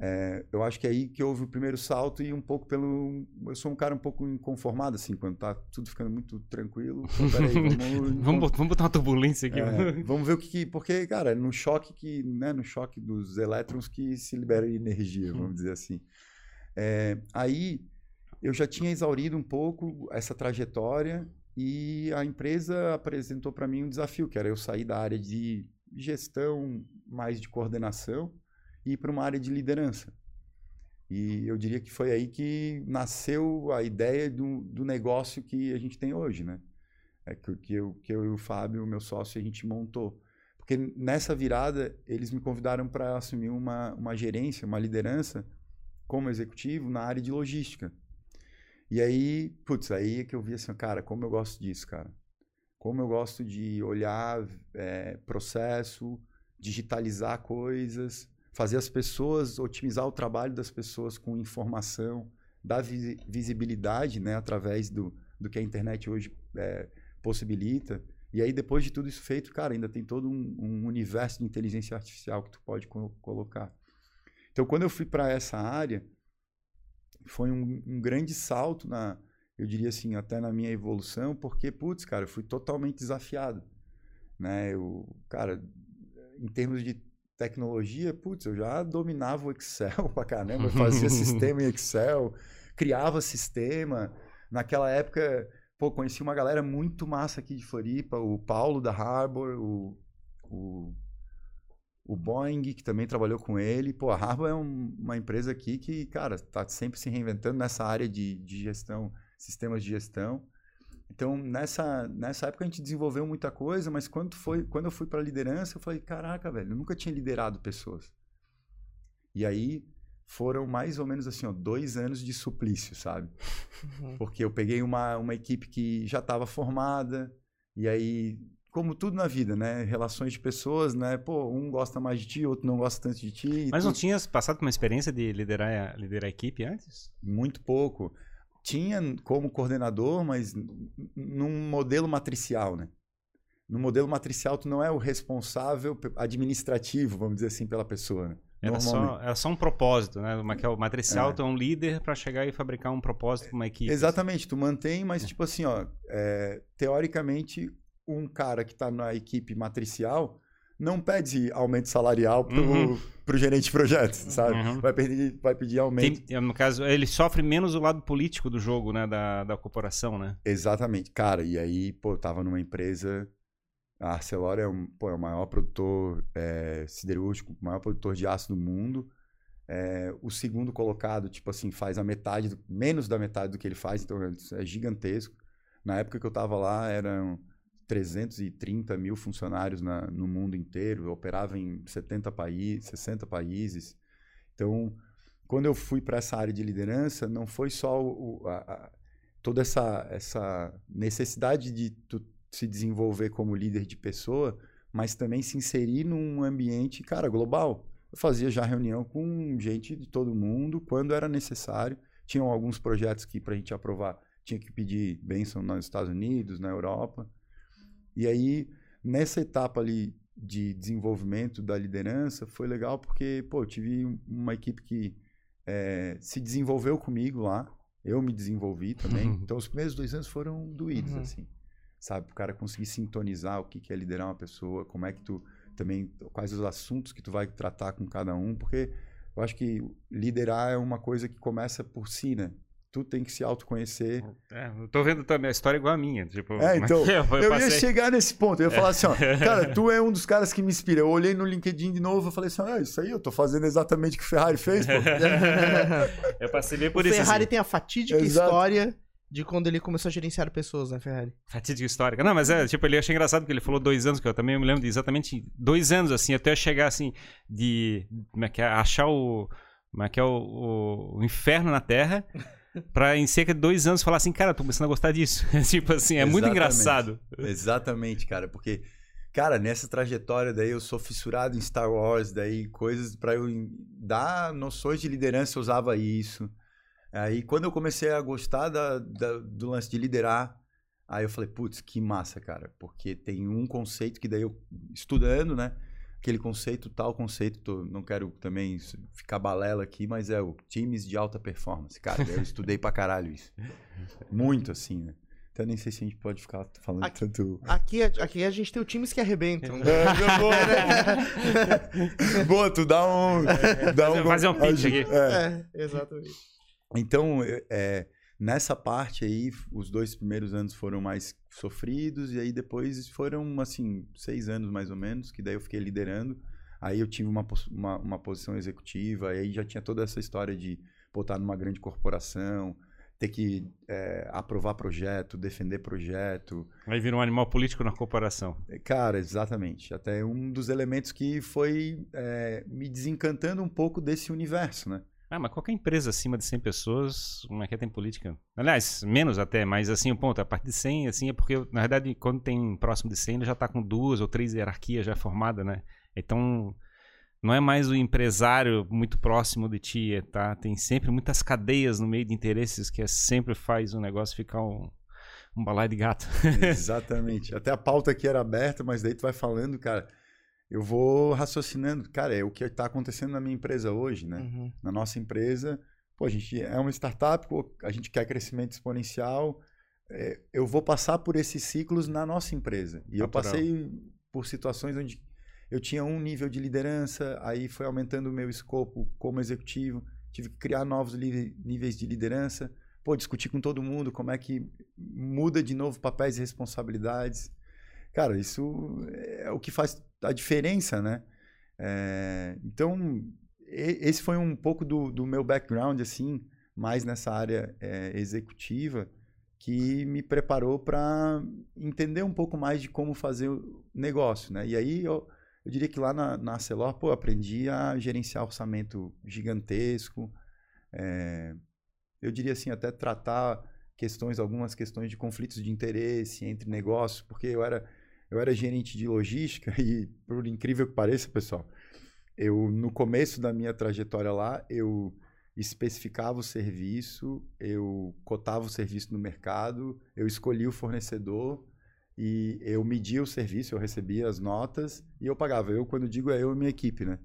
É, eu acho que é aí que houve o primeiro salto e um pouco pelo. Eu sou um cara um pouco inconformado, assim, quando tá tudo ficando muito tranquilo. Então, peraí, vamos, vamos, vamos botar uma turbulência aqui. é, vamos ver o que, que. Porque, cara, é no choque que. Né, no choque dos elétrons que se libera energia, vamos dizer assim. É, aí eu já tinha exaurido um pouco essa trajetória e a empresa apresentou para mim um desafio, que era eu sair da área de gestão, mais de coordenação e ir para uma área de liderança. E eu diria que foi aí que nasceu a ideia do, do negócio que a gente tem hoje, né? É que, que, eu, que eu e o Fábio, meu sócio, a gente montou. Porque nessa virada, eles me convidaram para assumir uma, uma gerência, uma liderança como executivo na área de logística. E aí, putz, aí é que eu vi assim, cara, como eu gosto disso, cara. Como eu gosto de olhar é, processo, digitalizar coisas, fazer as pessoas, otimizar o trabalho das pessoas com informação, dar visi visibilidade né, através do, do que a internet hoje é, possibilita. E aí, depois de tudo isso feito, cara, ainda tem todo um, um universo de inteligência artificial que tu pode co colocar. Então, quando eu fui para essa área, foi um, um, grande salto na, eu diria assim, até na minha evolução, porque, putz, cara, eu fui totalmente desafiado, né? Eu, cara, em termos de tecnologia, putz, eu já dominava o Excel pra caramba, fazia sistema em Excel, criava sistema. Naquela época, pô, conheci uma galera muito massa aqui de Floripa, o Paulo da Harbor, o, o, o Boeing, que também trabalhou com ele. Pô, a Harbor é um, uma empresa aqui que, cara, tá sempre se reinventando nessa área de, de gestão, sistemas de gestão. Então, nessa, nessa época a gente desenvolveu muita coisa, mas quando, foi, quando eu fui para liderança, eu falei, caraca, velho, eu nunca tinha liderado pessoas. E aí foram mais ou menos assim, ó, dois anos de suplício, sabe? Uhum. Porque eu peguei uma, uma equipe que já estava formada, e aí, como tudo na vida, né? Relações de pessoas, né? Pô, um gosta mais de ti, outro não gosta tanto de ti. Mas tu... não tinhas passado por uma experiência de liderar a, liderar a equipe antes? Muito pouco tinha como coordenador, mas num modelo matricial, né? No modelo matricial, tu não é o responsável administrativo, vamos dizer assim, pela pessoa. Né? Era só, era só um propósito, né? É o matricial, é. tu é um líder para chegar e fabricar um propósito para uma equipe. Exatamente, tu mantém, mas é. tipo assim, ó, é, teoricamente, um cara que está na equipe matricial, não pede aumento salarial pro, uhum. pro gerente de projetos, sabe? Uhum. Vai, pedir, vai pedir aumento. Tem, no caso, ele sofre menos o lado político do jogo, né? Da, da corporação, né? Exatamente. Cara, e aí, pô, eu tava numa empresa. A Arcelor é, um, pô, é o maior produtor é, siderúrgico, o maior produtor de aço do mundo. É, o segundo colocado, tipo assim, faz a metade, do, menos da metade do que ele faz, então é gigantesco. Na época que eu tava lá, eram 330 mil funcionários na, no mundo inteiro, operava em 70 países, 60 países. Então, quando eu fui para essa área de liderança, não foi só o, a, a, toda essa, essa necessidade de tu se desenvolver como líder de pessoa, mas também se inserir num ambiente, cara, global. Eu fazia já reunião com gente de todo mundo quando era necessário. Tinham alguns projetos que, para a gente aprovar, tinha que pedir bênção nos Estados Unidos, na Europa. E aí, nessa etapa ali de desenvolvimento da liderança, foi legal porque, pô, eu tive uma equipe que é, se desenvolveu comigo lá, eu me desenvolvi também. Uhum. Então, os primeiros dois anos foram doídos, uhum. assim. Sabe, o cara conseguir sintonizar o que é liderar uma pessoa, como é que tu também, quais os assuntos que tu vai tratar com cada um, porque eu acho que liderar é uma coisa que começa por si, né? Tu tem que se autoconhecer. É, eu tô vendo também a história igual a minha. Tipo, é, então, eu, eu ia chegar nesse ponto. Eu ia falar assim, ó, cara, tu é um dos caras que me inspira. Eu olhei no LinkedIn de novo e falei assim, ah, isso aí eu tô fazendo exatamente o que o Ferrari fez, pô. eu passei bem por o isso. O Ferrari assim. tem a fatídica Exato. história de quando ele começou a gerenciar pessoas, né, Ferrari? Fatídica histórica. Não, mas é, tipo, ele achei engraçado porque ele falou dois anos, que eu também me lembro de exatamente dois anos, assim, até chegar, assim, de, como é que é, achar o mas que é o, o, o inferno na Terra, pra em cerca de dois anos falar assim, cara, tô começando a gostar disso. tipo assim, é muito Exatamente. engraçado. Exatamente, cara, porque, cara, nessa trajetória daí eu sou fissurado em Star Wars, daí coisas pra eu dar noções de liderança eu usava isso. Aí quando eu comecei a gostar da, da- do lance de liderar, aí eu falei, putz, que massa, cara, porque tem um conceito que daí eu, estudando, né, aquele conceito, tal conceito, tô- não quero também ficar balela aqui, mas é o times de alta performance, cara, eu estudei pra caralho isso. Muito assim, né. Então eu nem sei se a gente pode ficar falando Aqui- tanto... Aqui, aqui a gente tem o times que arrebentam. É, boa, né? Boa, tu dá um. Dá Fazer- fazer um pitch aqui. É. É, exatamente. Então, é, é, nessa parte aí, os dois primeiros anos foram mais sofridos, e aí depois foram, assim, seis anos mais ou menos, que daí eu fiquei liderando. Aí eu tive uma, uma, uma posição executiva, e aí já tinha toda essa história de estar numa grande corporação, ter que é, aprovar projeto, defender projeto, Aí vira um animal político na corporação. Cara, exatamente. Até um dos elementos que foi é, me desencantando um pouco desse universo, né? Ah, mas qualquer empresa acima de 100 pessoas, como é que é, tem política? Aliás, menos até, mas assim, o ponto, a partir de 100, assim, é porque, na verdade, quando tem próximo de 100, ele já tá com duas ou três hierarquias já formadas, né? Então, não é mais o empresário muito próximo de ti, é, tá? Tem sempre muitas cadeias no meio de interesses que é, sempre faz o negócio ficar um, um balaio de gato. Exatamente. Até a pauta aqui era aberta, mas daí tu vai falando, cara, eu vou raciocinando. Cara, é o que está acontecendo na minha empresa hoje, né? Uhum. Na nossa empresa, pô, a gente é uma startup, a gente quer crescimento exponencial. é, eu vou passar por esses ciclos na nossa empresa. E eu Natural. passei por situações onde eu tinha um nível de liderança, aí foi aumentando o meu escopo como executivo, tive que criar novos níveis de liderança, pô, discutir com todo mundo como é que muda de novo papéis e responsabilidades. Cara, isso é o que faz a diferença, né? É, então, esse foi um pouco do, do meu background, assim, mais nessa área é, executiva, que me preparou para entender um pouco mais de como fazer o negócio, né? E aí eu, eu diria que lá na, na Arcelor, pô, aprendi a gerenciar orçamento gigantesco, é, eu diria assim, até tratar questões, algumas questões de conflitos de interesse entre negócios, porque eu era, eu era gerente de logística e, por incrível que pareça, pessoal, eu, no começo da minha trajetória lá, eu especificava o serviço, eu cotava o serviço no mercado, eu escolhia o fornecedor e eu media o serviço, eu recebia as notas e eu pagava. Eu, quando digo, é eu e minha equipe, né?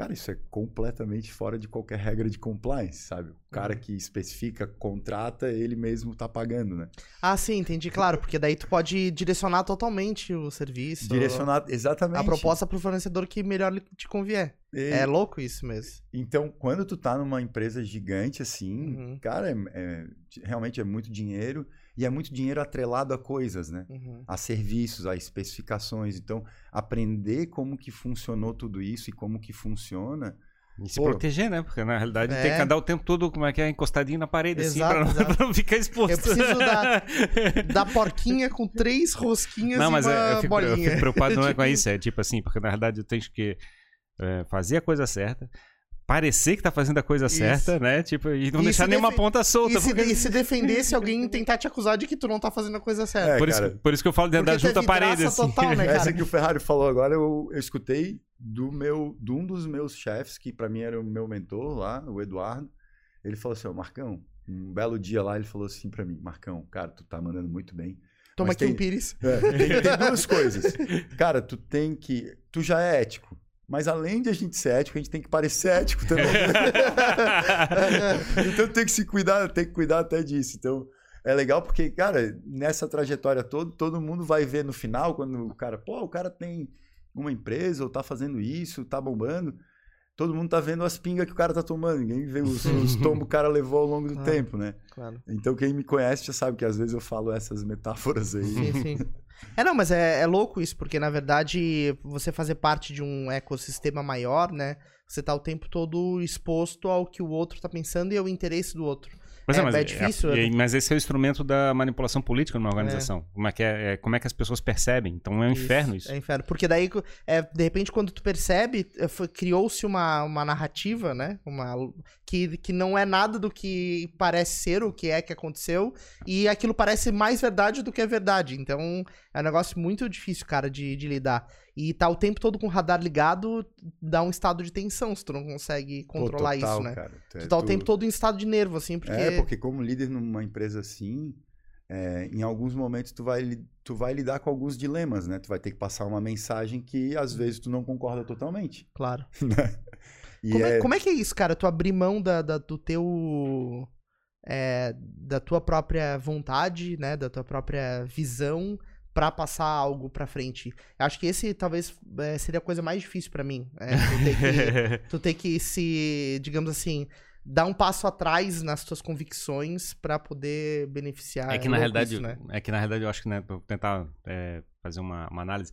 Cara, isso é completamente fora de qualquer regra de compliance, sabe? O cara que especifica, contrata, ele mesmo tá pagando, né? Ah, sim, entendi, claro, porque daí tu pode direcionar totalmente o serviço. Direcionar exatamente. a proposta pro fornecedor que melhor lhe- te convier. E- É louco isso mesmo. Então, quando tu tá numa empresa gigante assim, Uhum. cara, é- é- realmente é muito dinheiro e é muito dinheiro atrelado a coisas, né? Uhum. A serviços, a especificações. Então, aprender como que funcionou tudo isso e como que funciona. E se Pô. proteger, né? Porque na realidade É. tem que andar o tempo todo, como é que é, encostadinho na parede, assim, Exato, pra não, pra não ficar exposto. Eu preciso da, da porquinha com três rosquinhas Não, e mas uma é, eu, fico, eu fico preocupado não é com isso, é tipo assim, porque na realidade eu tenho que é, fazer a coisa certa, parecer que tá fazendo a coisa Isso. certa, né? Tipo, e não E deixar nenhuma ponta solta. E se, porque- e se defender se alguém tentar te acusar de que tu não tá fazendo a coisa certa. É, por, isso, cara. por isso que eu falo de andar Porque tu é junto à parede, assim. total, né, cara? Essa que o Ferrari falou agora, eu, eu escutei do meu, de um dos meus chefes, que para mim era o meu mentor lá, o Eduardo. Ele falou assim, ó, Marcão, um belo dia lá, ele falou assim para mim, Marcão, cara, tu tá mandando muito bem. Toma aqui tem- um pires. É, tem, tem duas coisas. Cara, tu tem que. Tu já é ético. Mas além de a gente ser ético, a gente tem que parecer ético também. então tem que se cuidar, tem que cuidar até disso. Então é legal porque, cara, nessa trajetória toda, todo mundo vai ver no final, quando o cara, pô, o cara tem uma empresa ou tá fazendo isso, tá bombando. Todo mundo tá vendo as pingas que o cara tá tomando. Ninguém vê os, os tombos que o cara levou ao longo do Ah. tempo, né? Claro. Então quem me conhece já sabe que às vezes eu falo essas metáforas aí. Sim, sim. É, não, mas é, é louco isso, porque na verdade você fazer parte de um ecossistema maior, né? Você tá o tempo todo exposto ao que o outro tá pensando e ao interesse do outro. Pois é, É, mas, é difícil, é- é- mas esse é o instrumento da manipulação política numa organização. Como, é que é, é- como é que as pessoas percebem? Então é um inferno isso. É inferno. Porque daí, é, de repente, quando tu percebe, é, criou-se uma, uma narrativa, né? Uma, que, que não é nada do que parece ser, o que é que aconteceu, e aquilo parece mais verdade do que é verdade. Então, é um negócio muito difícil, cara, de, de lidar. E tá o tempo todo com o radar ligado, dá um estado de tensão se tu não consegue Pô, controlar total, isso, né? cara. Tu é- Tu tá o tu- tempo todo em estado de nervo, assim, porque... É, porque como líder numa empresa assim, é, em alguns momentos tu vai, tu vai lidar com alguns dilemas, né? Tu vai ter que passar uma mensagem que às vezes tu não concorda totalmente. Claro. né? Como é, é- como é que é isso, cara? Tu abrir mão da, da- do teu. é, da tua própria vontade, né? Da tua própria visão pra passar algo pra frente. Eu acho que esse talvez é, seria a coisa mais difícil pra mim. É, tu, ter que, tu ter que se, digamos assim, dar um passo atrás nas tuas convicções pra poder beneficiar. É que na realidade, isso, né? é que na realidade eu acho que, né, pra tentar é, fazer uma, uma análise,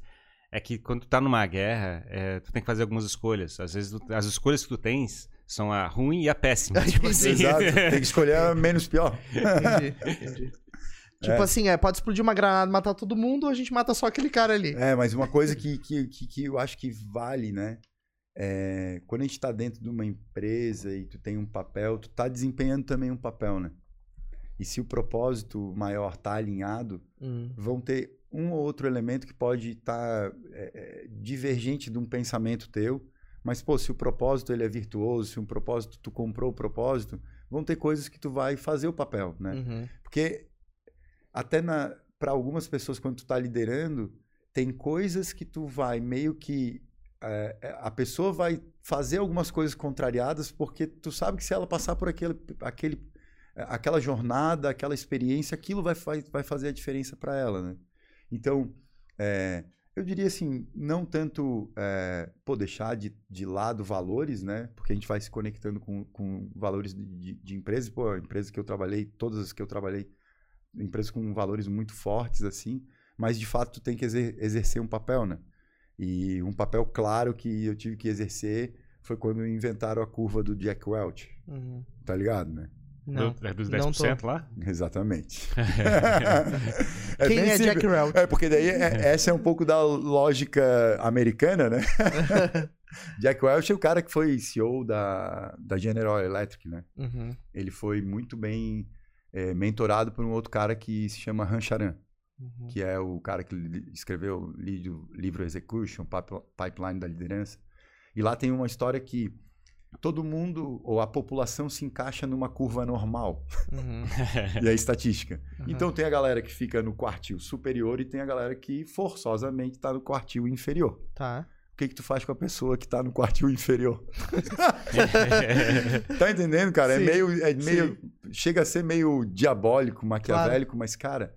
é que quando tu tá numa guerra, é, tu tem que fazer algumas escolhas. Às vezes tu- as escolhas que tu tens são a ruim e a péssima. tipo assim. Exato, tem que escolher a menos pior. Entendi, entendi. Tipo assim, é, pode explodir uma granada e matar todo mundo, ou a gente mata só aquele cara ali. É, mas uma coisa que, que, que, que eu acho que vale, né? É, quando a gente tá dentro de uma empresa e tu tem um papel, tu tá desempenhando também um papel, né? E se o propósito maior tá alinhado, Hum, vão ter um ou outro elemento que pode estar divergente de um pensamento teu, mas pô, se o propósito ele é virtuoso, se um propósito tu comprou o propósito, vão ter coisas que tu vai fazer o papel, né? uhum. Porque até para algumas pessoas quando tu tá liderando, tem coisas que tu vai meio que é, é, a pessoa vai fazer algumas coisas contrariadas porque tu sabe que se ela passar por aquele, aquele é, aquela jornada, aquela experiência, aquilo vai, vai, vai fazer a diferença para ela, né? Então, é, eu diria assim, não tanto é, pô, deixar de, de lado valores, né? Porque a gente vai se conectando com, com valores de, de, de empresas. Pô, a empresa que eu trabalhei, todas as que eu trabalhei, empresas com valores muito fortes, assim. Mas, de fato, tu tem que exer exercer um papel, né? E um papel claro que eu tive que exercer foi quando inventaram a curva do Jack Welch. Uhum. Tá ligado, né? Não. Do- é dos não 10% lá? Exatamente. Quem bem é simples. Jack Welch? É, porque daí é- essa é um pouco da lógica americana, né? Jack Welch é o cara que foi CEO da, da General Electric, né? Uhum. Ele foi muito bem é, mentorado por um outro cara que se chama Han Charan, Uhum. que é o cara que escreveu o li- o livro Execution, Pip- Pipeline da Liderança. E lá tem uma história que todo mundo, ou a população, se encaixa numa curva normal. Uhum. e é estatística. Uhum. Então tem a galera que fica no quartil superior e tem a galera que forçosamente está no quartil inferior. Tá. O que que tu faz com a pessoa que está no quartil inferior? tá entendendo, cara? É Sim, meio, é meio chega a ser meio diabólico, maquiavélico, mas cara,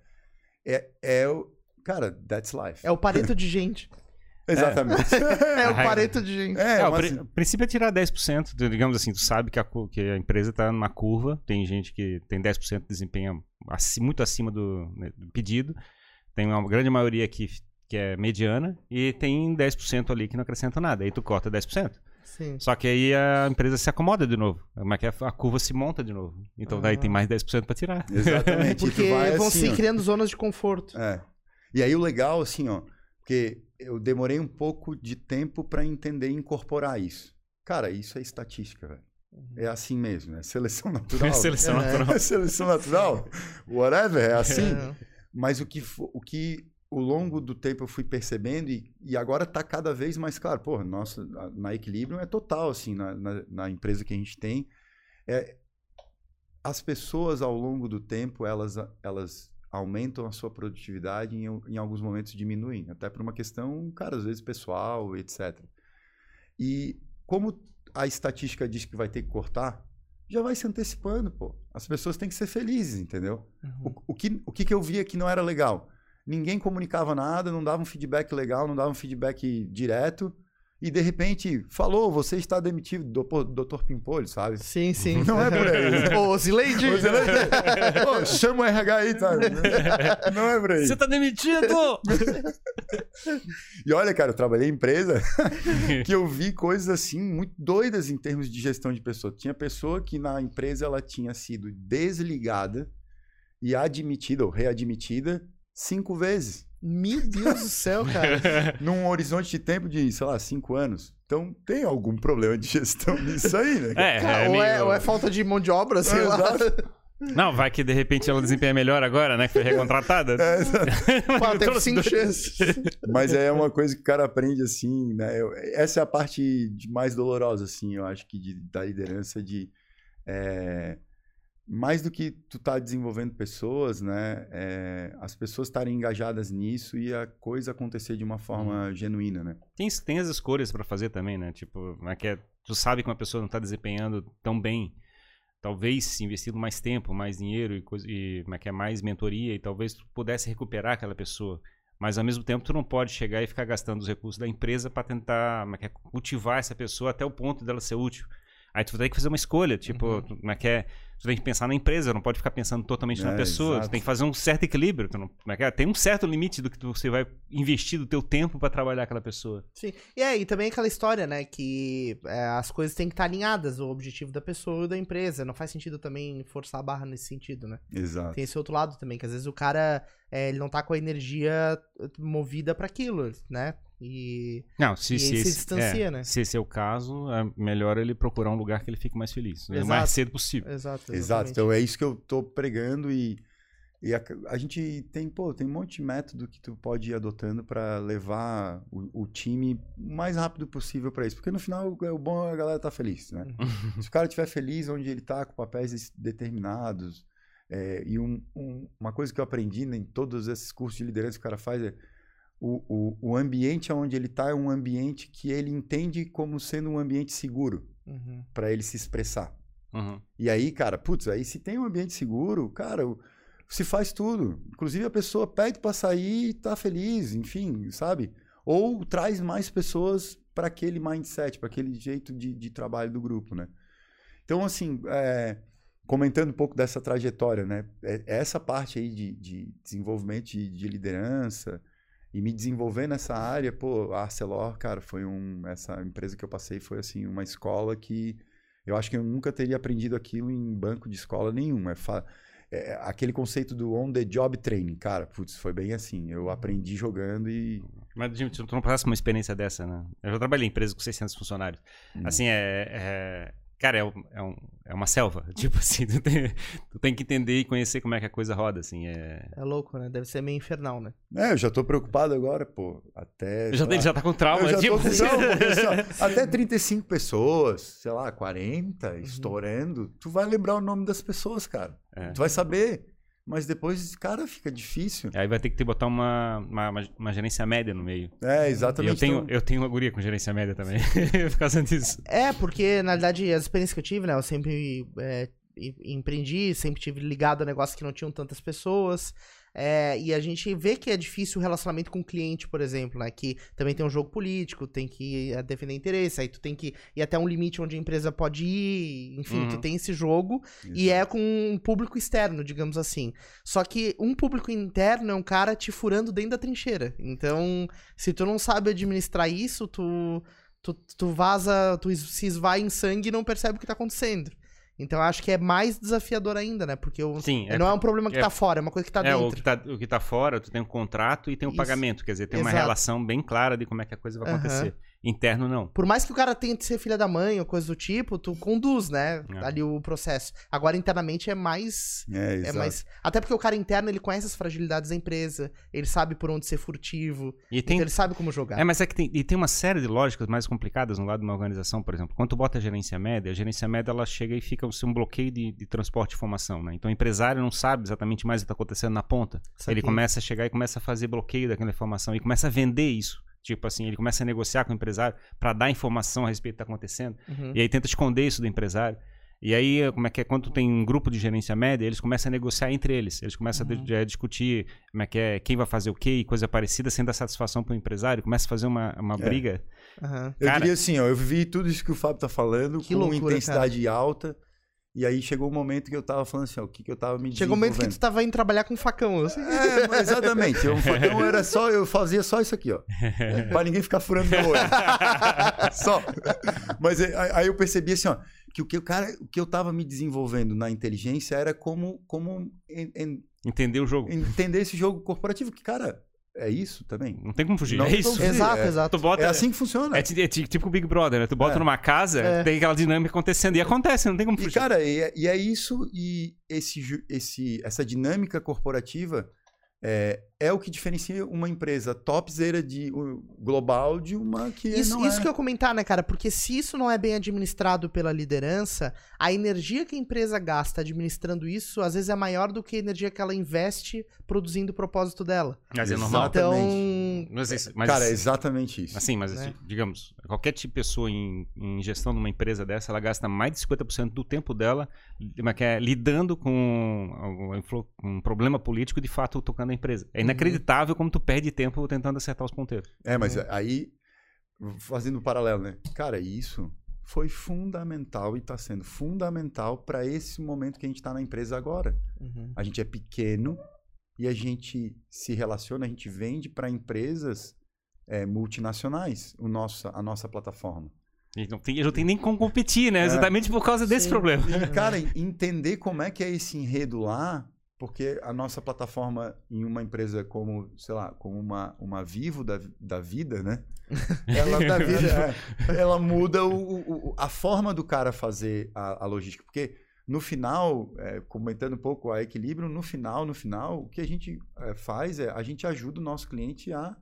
é, é o cara, that's life. É o pareto de gente. Exatamente. É o regra. pareto de gente. É, É, o, o princípio é tirar 10%. tu- Digamos assim, tu sabe que a, que a empresa está numa curva, tem gente que tem 10% de desempenho aci- muito acima do, né, do pedido, tem uma grande maioria que, que é mediana e tem 10% ali que não acrescenta nada. Aí tu corta 10%. Sim. Só que aí a empresa se acomoda de novo. Que a, curva se monta de novo. Então daí Ah. tem mais 10% para tirar. Exatamente. Porque vai vão assim, se ó. criando zonas de conforto. É. E aí o legal, assim, ó, porque eu demorei um pouco de tempo para entender e incorporar isso. Cara, isso é estatística, velho. É assim mesmo, é seleção natural. Seleção É. natural. É seleção natural. Whatever, é assim. É. Mas o que, o que ao longo do tempo eu fui percebendo e, e agora tá cada vez mais claro. Pô, nossa, na Equilibrium é total, assim, na, na, na empresa que a gente tem. É, as pessoas, ao longo do tempo, elas, elas aumentam a sua produtividade e em, em alguns momentos diminuem. Até por uma questão, cara, às vezes pessoal, etc. E como a estatística diz que vai ter que cortar, já vai se antecipando, pô. As pessoas têm que ser felizes, entendeu? Uhum. O, o que, o que, que eu via que não era legal? Ninguém comunicava nada, não dava um feedback legal, não dava um feedback direto. e de repente falou, você está demitido, doutor, doutor Pimpolho, sabe? Sim, sim. Não é por aí. né? Ô, Zileide! Ô, chama o RH aí, sabe? Não é por aí. Você tá demitido! E olha, cara, eu trabalhei em empresa que eu vi coisas assim muito doidas em termos de gestão de pessoa. Tinha pessoa que na empresa ela tinha sido desligada e admitida ou readmitida cinco vezes. Meu Deus do céu, cara. num horizonte de tempo de, sei lá, cinco anos. Então tem algum problema de gestão nisso aí, né? É, Cara, é ou, é, ou é falta de mão de obra, sei É, lá. exato. Não, vai que de repente ela desempenha melhor agora, né? Que foi recontratada. É. Pô, teve cinco chances. Mas é uma coisa que o cara aprende assim, né? Eu- essa é a parte de mais dolorosa, assim, eu acho que de- da liderança de é, mais do que tu tá desenvolvendo pessoas, né? é, as pessoas estarem engajadas nisso e a coisa acontecer de uma forma genuína, né? Tem, tem as escolhas pra fazer também, né? Tipo, é que é? tu sabe que uma pessoa não tá desempenhando tão bem. Talvez investindo mais tempo, mais dinheiro e, coisa, e como é que é, mais mentoria e talvez tu pudesse recuperar aquela pessoa. Mas ao mesmo tempo tu não pode chegar e ficar gastando os recursos da empresa para tentar como é que é, cultivar essa pessoa até o ponto dela ser útil. Aí tu vai ter que fazer uma escolha, tipo, Uhum. tu, como é que é, tu tem que pensar na empresa, não pode ficar pensando totalmente na É, pessoa, tu exato. tem que fazer um certo equilíbrio, tu não, como é que é? tem um certo limite do que tu- você vai investir do teu tempo para trabalhar aquela pessoa. Sim. E aí, também aquela história, né? Que é, as coisas têm que estar alinhadas, o objetivo da pessoa e da empresa. Não faz sentido também forçar a barra nesse sentido, né? Exato. Tem esse outro lado também, que às vezes o cara é, ele não tá com a energia movida pra aquilo, né? E. Não, se, E se, se distancia, é, né? se esse é o caso, é melhor ele procurar um lugar que ele fique mais feliz. O Exato. mais cedo possível. Exato. Exato. exatamente. Então é isso que eu tô pregando e, e a, a gente tem, pô, tem um monte de método que tu pode ir adotando para levar o, o time o mais rápido possível para isso. Porque no final o bom é a galera tá feliz, né? Se o cara estiver feliz onde ele tá, com papéis determinados. é, e um- um- uma coisa que eu aprendi né, em todos esses cursos de liderança que o cara faz é o, o, o ambiente onde ele tá é um ambiente que ele entende como sendo um ambiente seguro Uhum. para ele se expressar. Uhum. E aí, cara, putz, aí se tem um ambiente seguro, cara, se faz tudo. Inclusive a pessoa pede pra sair e tá feliz, enfim, sabe? Ou traz mais pessoas para aquele mindset, para aquele jeito de, de trabalho do grupo, né? Então, assim, é, comentando um pouco dessa trajetória, né? É- Essa parte aí de, de desenvolvimento de, de liderança e me desenvolver nessa área, pô, a Arcelor, cara, foi um... Essa empresa que eu passei foi, assim, uma escola que eu acho que eu nunca teria aprendido aquilo em banco de escola nenhum. É, fa- é aquele conceito do on the job training, cara, putz, foi bem assim. Eu aprendi jogando e. Mas, Jimmy, tu não passasse uma experiência dessa, né? Eu já trabalhei em empresa com 600 funcionários. Hum. Assim, é... é- Cara, é, um- é, um- é uma selva. Tipo assim, tu tem, tu tem que entender e conhecer como é que a coisa roda, assim. É... É louco, né? Deve ser meio infernal, né? É, eu já tô preocupado agora, pô. Até. Já, lá, já tá com trauma, eu já tipo tô com assim. trauma, assim, Até 35 pessoas, sei lá, 40, estourando. Tu vai lembrar o nome das pessoas, cara. É. Tu vai saber. Mas depois, cara, fica difícil. Aí vai ter que ter, botar uma, uma, uma- gerência média no meio. É, E exatamente. eu tenho, então- eu tenho uma guria com gerência média também, por causa disso. É, porque, na verdade, as experiências que eu tive, né? Eu sempre é, em- empreendi, sempre tive ligado a negócios que não tinham tantas pessoas. É, e a gente vê que é difícil o relacionamento com o cliente, por exemplo, né? Que também tem um jogo político, tem que é, defender interesse, aí tu tem que ir até um limite onde a empresa pode ir, enfim, tu Uhum. tem esse jogo. E é com um público externo, digamos assim. Só que um público interno é um cara te furando dentro da trincheira. Então, se tu não sabe administrar isso, tu, tu, tu vaza, tu se esvai em sangue e não percebe o que tá acontecendo. Então, eu acho que é mais desafiador ainda, né? Porque o- Sim, é não é um problema que é- tá fora, é uma coisa que tá é, o dentro. que, tá, o que tá fora, tu tem um contrato e tem um Isso. pagamento. Quer dizer, tem uma Exato. relação bem clara de como é que a coisa vai acontecer. Interno, não. Por mais que o cara tente ser filha da mãe ou coisa do tipo, tu conduz, né? É. Ali o processo. Agora, internamente, é mais É, É exato. mais... Até porque o cara interno, ele conhece as fragilidades da empresa, ele sabe por onde ser furtivo, E tem, então ele sabe como jogar. É, mas é que tem, e tem uma série de lógicas mais complicadas no lado de uma organização, por exemplo. Quando tu bota a gerência média, a gerência média ela chega e fica um bloqueio de, de transporte de informação, né? Então o empresário não sabe exatamente mais o que está acontecendo na ponta. Ele começa a chegar e começa a fazer bloqueio daquela informação e começa a vender isso. Tipo assim, ele começa a negociar com o empresário para dar informação a respeito do que está acontecendo. Uhum. E aí tenta esconder isso do empresário. E aí, como é que é? Quando tem um grupo de gerência média, eles começam a negociar entre eles. Eles começam Uhum. a a discutir como é que é, quem vai fazer o quê e coisa parecida, sem dar satisfação para o empresário. Começa a fazer uma, uma briga. Aham. Eu Cara- diria assim, ó, eu vivi tudo isso que o Fábio tá falando Que com loucura, intensidade alta. E aí chegou um momento que eu tava falando assim, ó, o que, que eu tava me Chegou o momento que tu tava indo trabalhar com facão. Assim. É, exatamente. Eu, então era só, eu fazia só isso aqui, ó. pra ninguém ficar furando meu olho. só. Mas aí, aí eu percebi assim, ó, que o que o cara, o que eu tava me desenvolvendo na inteligência era como, como en- en- Entender o jogo. entender esse jogo corporativo, que, cara, é isso também. Não tem como fugir. Não é isso. fugir. Exato, é- exato. Bota, É assim que funciona. É, é ti- tipo o Big Brother, né? Tu bota É. numa casa, É. tem aquela dinâmica acontecendo. E acontece, não tem como E, fugir. cara, e é, e é isso, e esse, esse, essa dinâmica corporativa é, é o que diferencia uma empresa topzera de um, global de uma que Isso, não isso é. que eu ia comentar, né, cara? Porque se isso não é bem administrado pela liderança, a energia que a empresa gasta administrando isso, às vezes é maior do que a energia que ela investe produzindo o propósito dela. Mas é normal. Exatamente. Então, Mas, isso- mas, Cara, é exatamente isso. assim, mas né? digamos, qualquer tipo de pessoa em, em gestão de uma empresa dessa, ela gasta mais de 50% do tempo dela é que é, lidando com influ- um problema político de fato tocando a empresa. É inacreditável como tu perde tempo tentando acertar os ponteiros. É, mas aí, fazendo um paralelo, né? Cara, isso foi fundamental e está sendo fundamental para esse momento que a gente está na empresa agora. uhum. A gente é pequeno e a gente se relaciona, a gente vende para empresas é, multinacionais o nosso, a nossa plataforma. E não tem, não tem nem como competir, né? É. Exatamente por causa desse Sim. problema. E, cara, entender como é que é esse enredo lá, porque a nossa plataforma em uma empresa como, sei lá, como uma, uma Vivo da, da vida, né? Ela, Da vida. é, ela muda o, o- o- a forma do cara fazer a, a logística. Porque no final, é, comentando um pouco a equilíbrio, no final, no final, o que a gente é, faz é a gente ajuda o nosso cliente a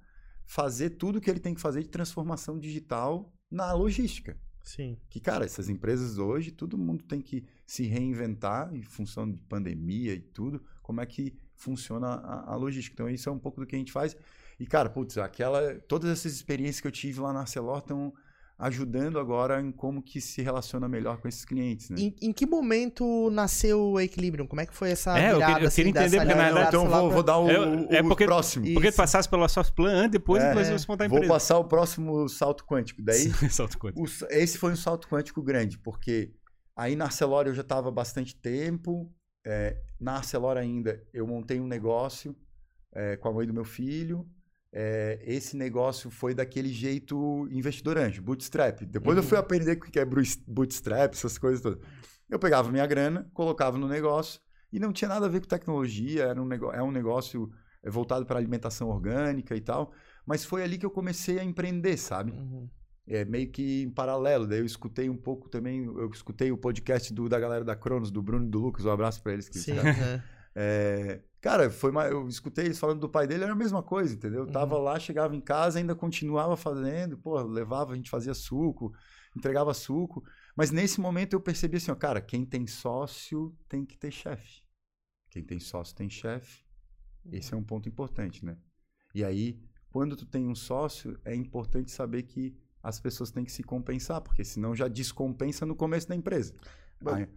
fazer tudo o que ele tem que fazer de transformação digital na logística. Sim. Que, cara, essas empresas hoje, todo mundo tem que se reinventar em função de pandemia e tudo, como é que funciona a, a logística. Então, isso é um pouco do que a gente faz. E, cara, putz, aquela, todas essas experiências que eu tive lá na Arcelor estão ajudando agora em como que se relaciona melhor com esses clientes, né? Em, em que momento nasceu o Equilibrium? Como é que foi essa É, eu virada? queria- eu assim, queria entender, porque na então, eu vou, pra- vou dar o, É, o- é o porque- próximo. Porque tu Isso. passasse pela soft plan antes, depois, É. depois É. você montar a Vou empresa. passar o próximo salto quântico. Daí, Salto quântico. O esse foi um salto quântico grande, porque aí na Arcelor eu já estava há bastante tempo. é, na Arcelor ainda eu montei um negócio é, com a mãe do meu filho. É, esse negócio foi daquele jeito investidor anjo, bootstrap. Depois eu fui aprender o que é bootstrap, essas coisas todas. Eu pegava minha grana, colocava no negócio e não tinha nada a ver com tecnologia, era um negócio, é um negócio é, voltado para alimentação orgânica e tal. Mas foi ali que eu comecei a empreender, sabe? Uhum. é meio que em paralelo. Daí eu escutei um pouco também, eu escutei o podcast do, da galera da Cronos, do Bruno e do Lucas, um abraço pra eles. Que, Sim. cara, é. cara, foi uma, eu escutei eles falando do pai dele, era a mesma coisa, entendeu? Eu tava lá, chegava em casa, ainda continuava fazendo, pô, levava, a gente fazia suco, entregava suco. Mas nesse momento eu percebi assim, ó, cara, quem tem sócio tem que ter chefe. Quem tem sócio tem chefe. Esse é um ponto importante, né? E aí, quando tu tem um sócio, é importante saber que as pessoas têm que se compensar, porque senão já descompensa no começo da empresa.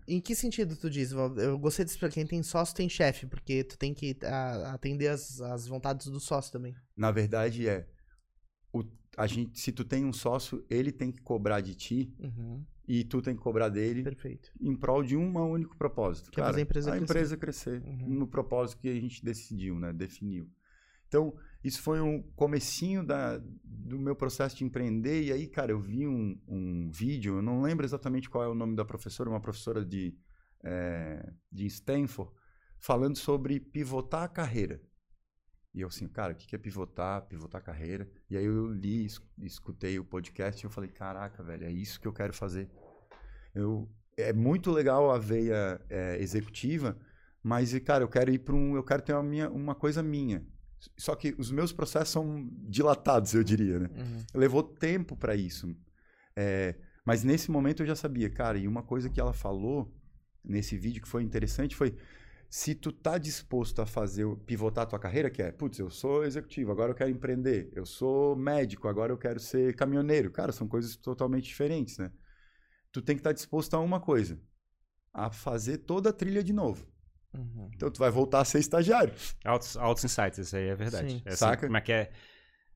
Em que sentido tu diz? Eu gostei de explicar quem tem sócio tem chefe, porque tu tem que a- atender as, as vontades do sócio também. na verdade, é o, a gente, se tu tem um sócio, ele tem que cobrar de ti Uhum. e tu tem que cobrar dele Perfeito. em prol de um único propósito. Que é fazer a empresa a crescer. empresa crescer Uhum. no propósito que a gente decidiu, né? Definiu. Então, isso foi um comecinho da, do meu processo de empreender. E aí, cara, eu vi um, um vídeo, eu não lembro exatamente qual é o nome da professora, uma professora de, eh, de Stanford, falando sobre pivotar a carreira. E eu assim, cara, o que é pivotar? Pivotar a carreira. E aí eu li, es- escutei o podcast e eu falei, caraca, velho, é isso que eu quero fazer. Eu, é muito legal a veia é, executiva, mas, cara, eu quero ir para um. Eu quero ter uma, minha, uma coisa minha. Só que os meus processos são dilatados, eu diria, né? Uhum. Levou tempo para isso. É, mas nesse momento eu já sabia, cara, e uma coisa que ela falou nesse vídeo que foi interessante foi se tu tá disposto a fazer pivotar a tua carreira, que é, putz, eu sou executivo, agora eu quero empreender, eu sou médico, agora eu quero ser caminhoneiro. Cara, são coisas totalmente diferentes, né? Tu tem que estar disposto a uma coisa. a fazer toda a trilha de novo. Uhum. Então tu vai voltar a ser estagiário. Altos, altos insights, isso aí é verdade. Sim. É assim, Saca? como é que é?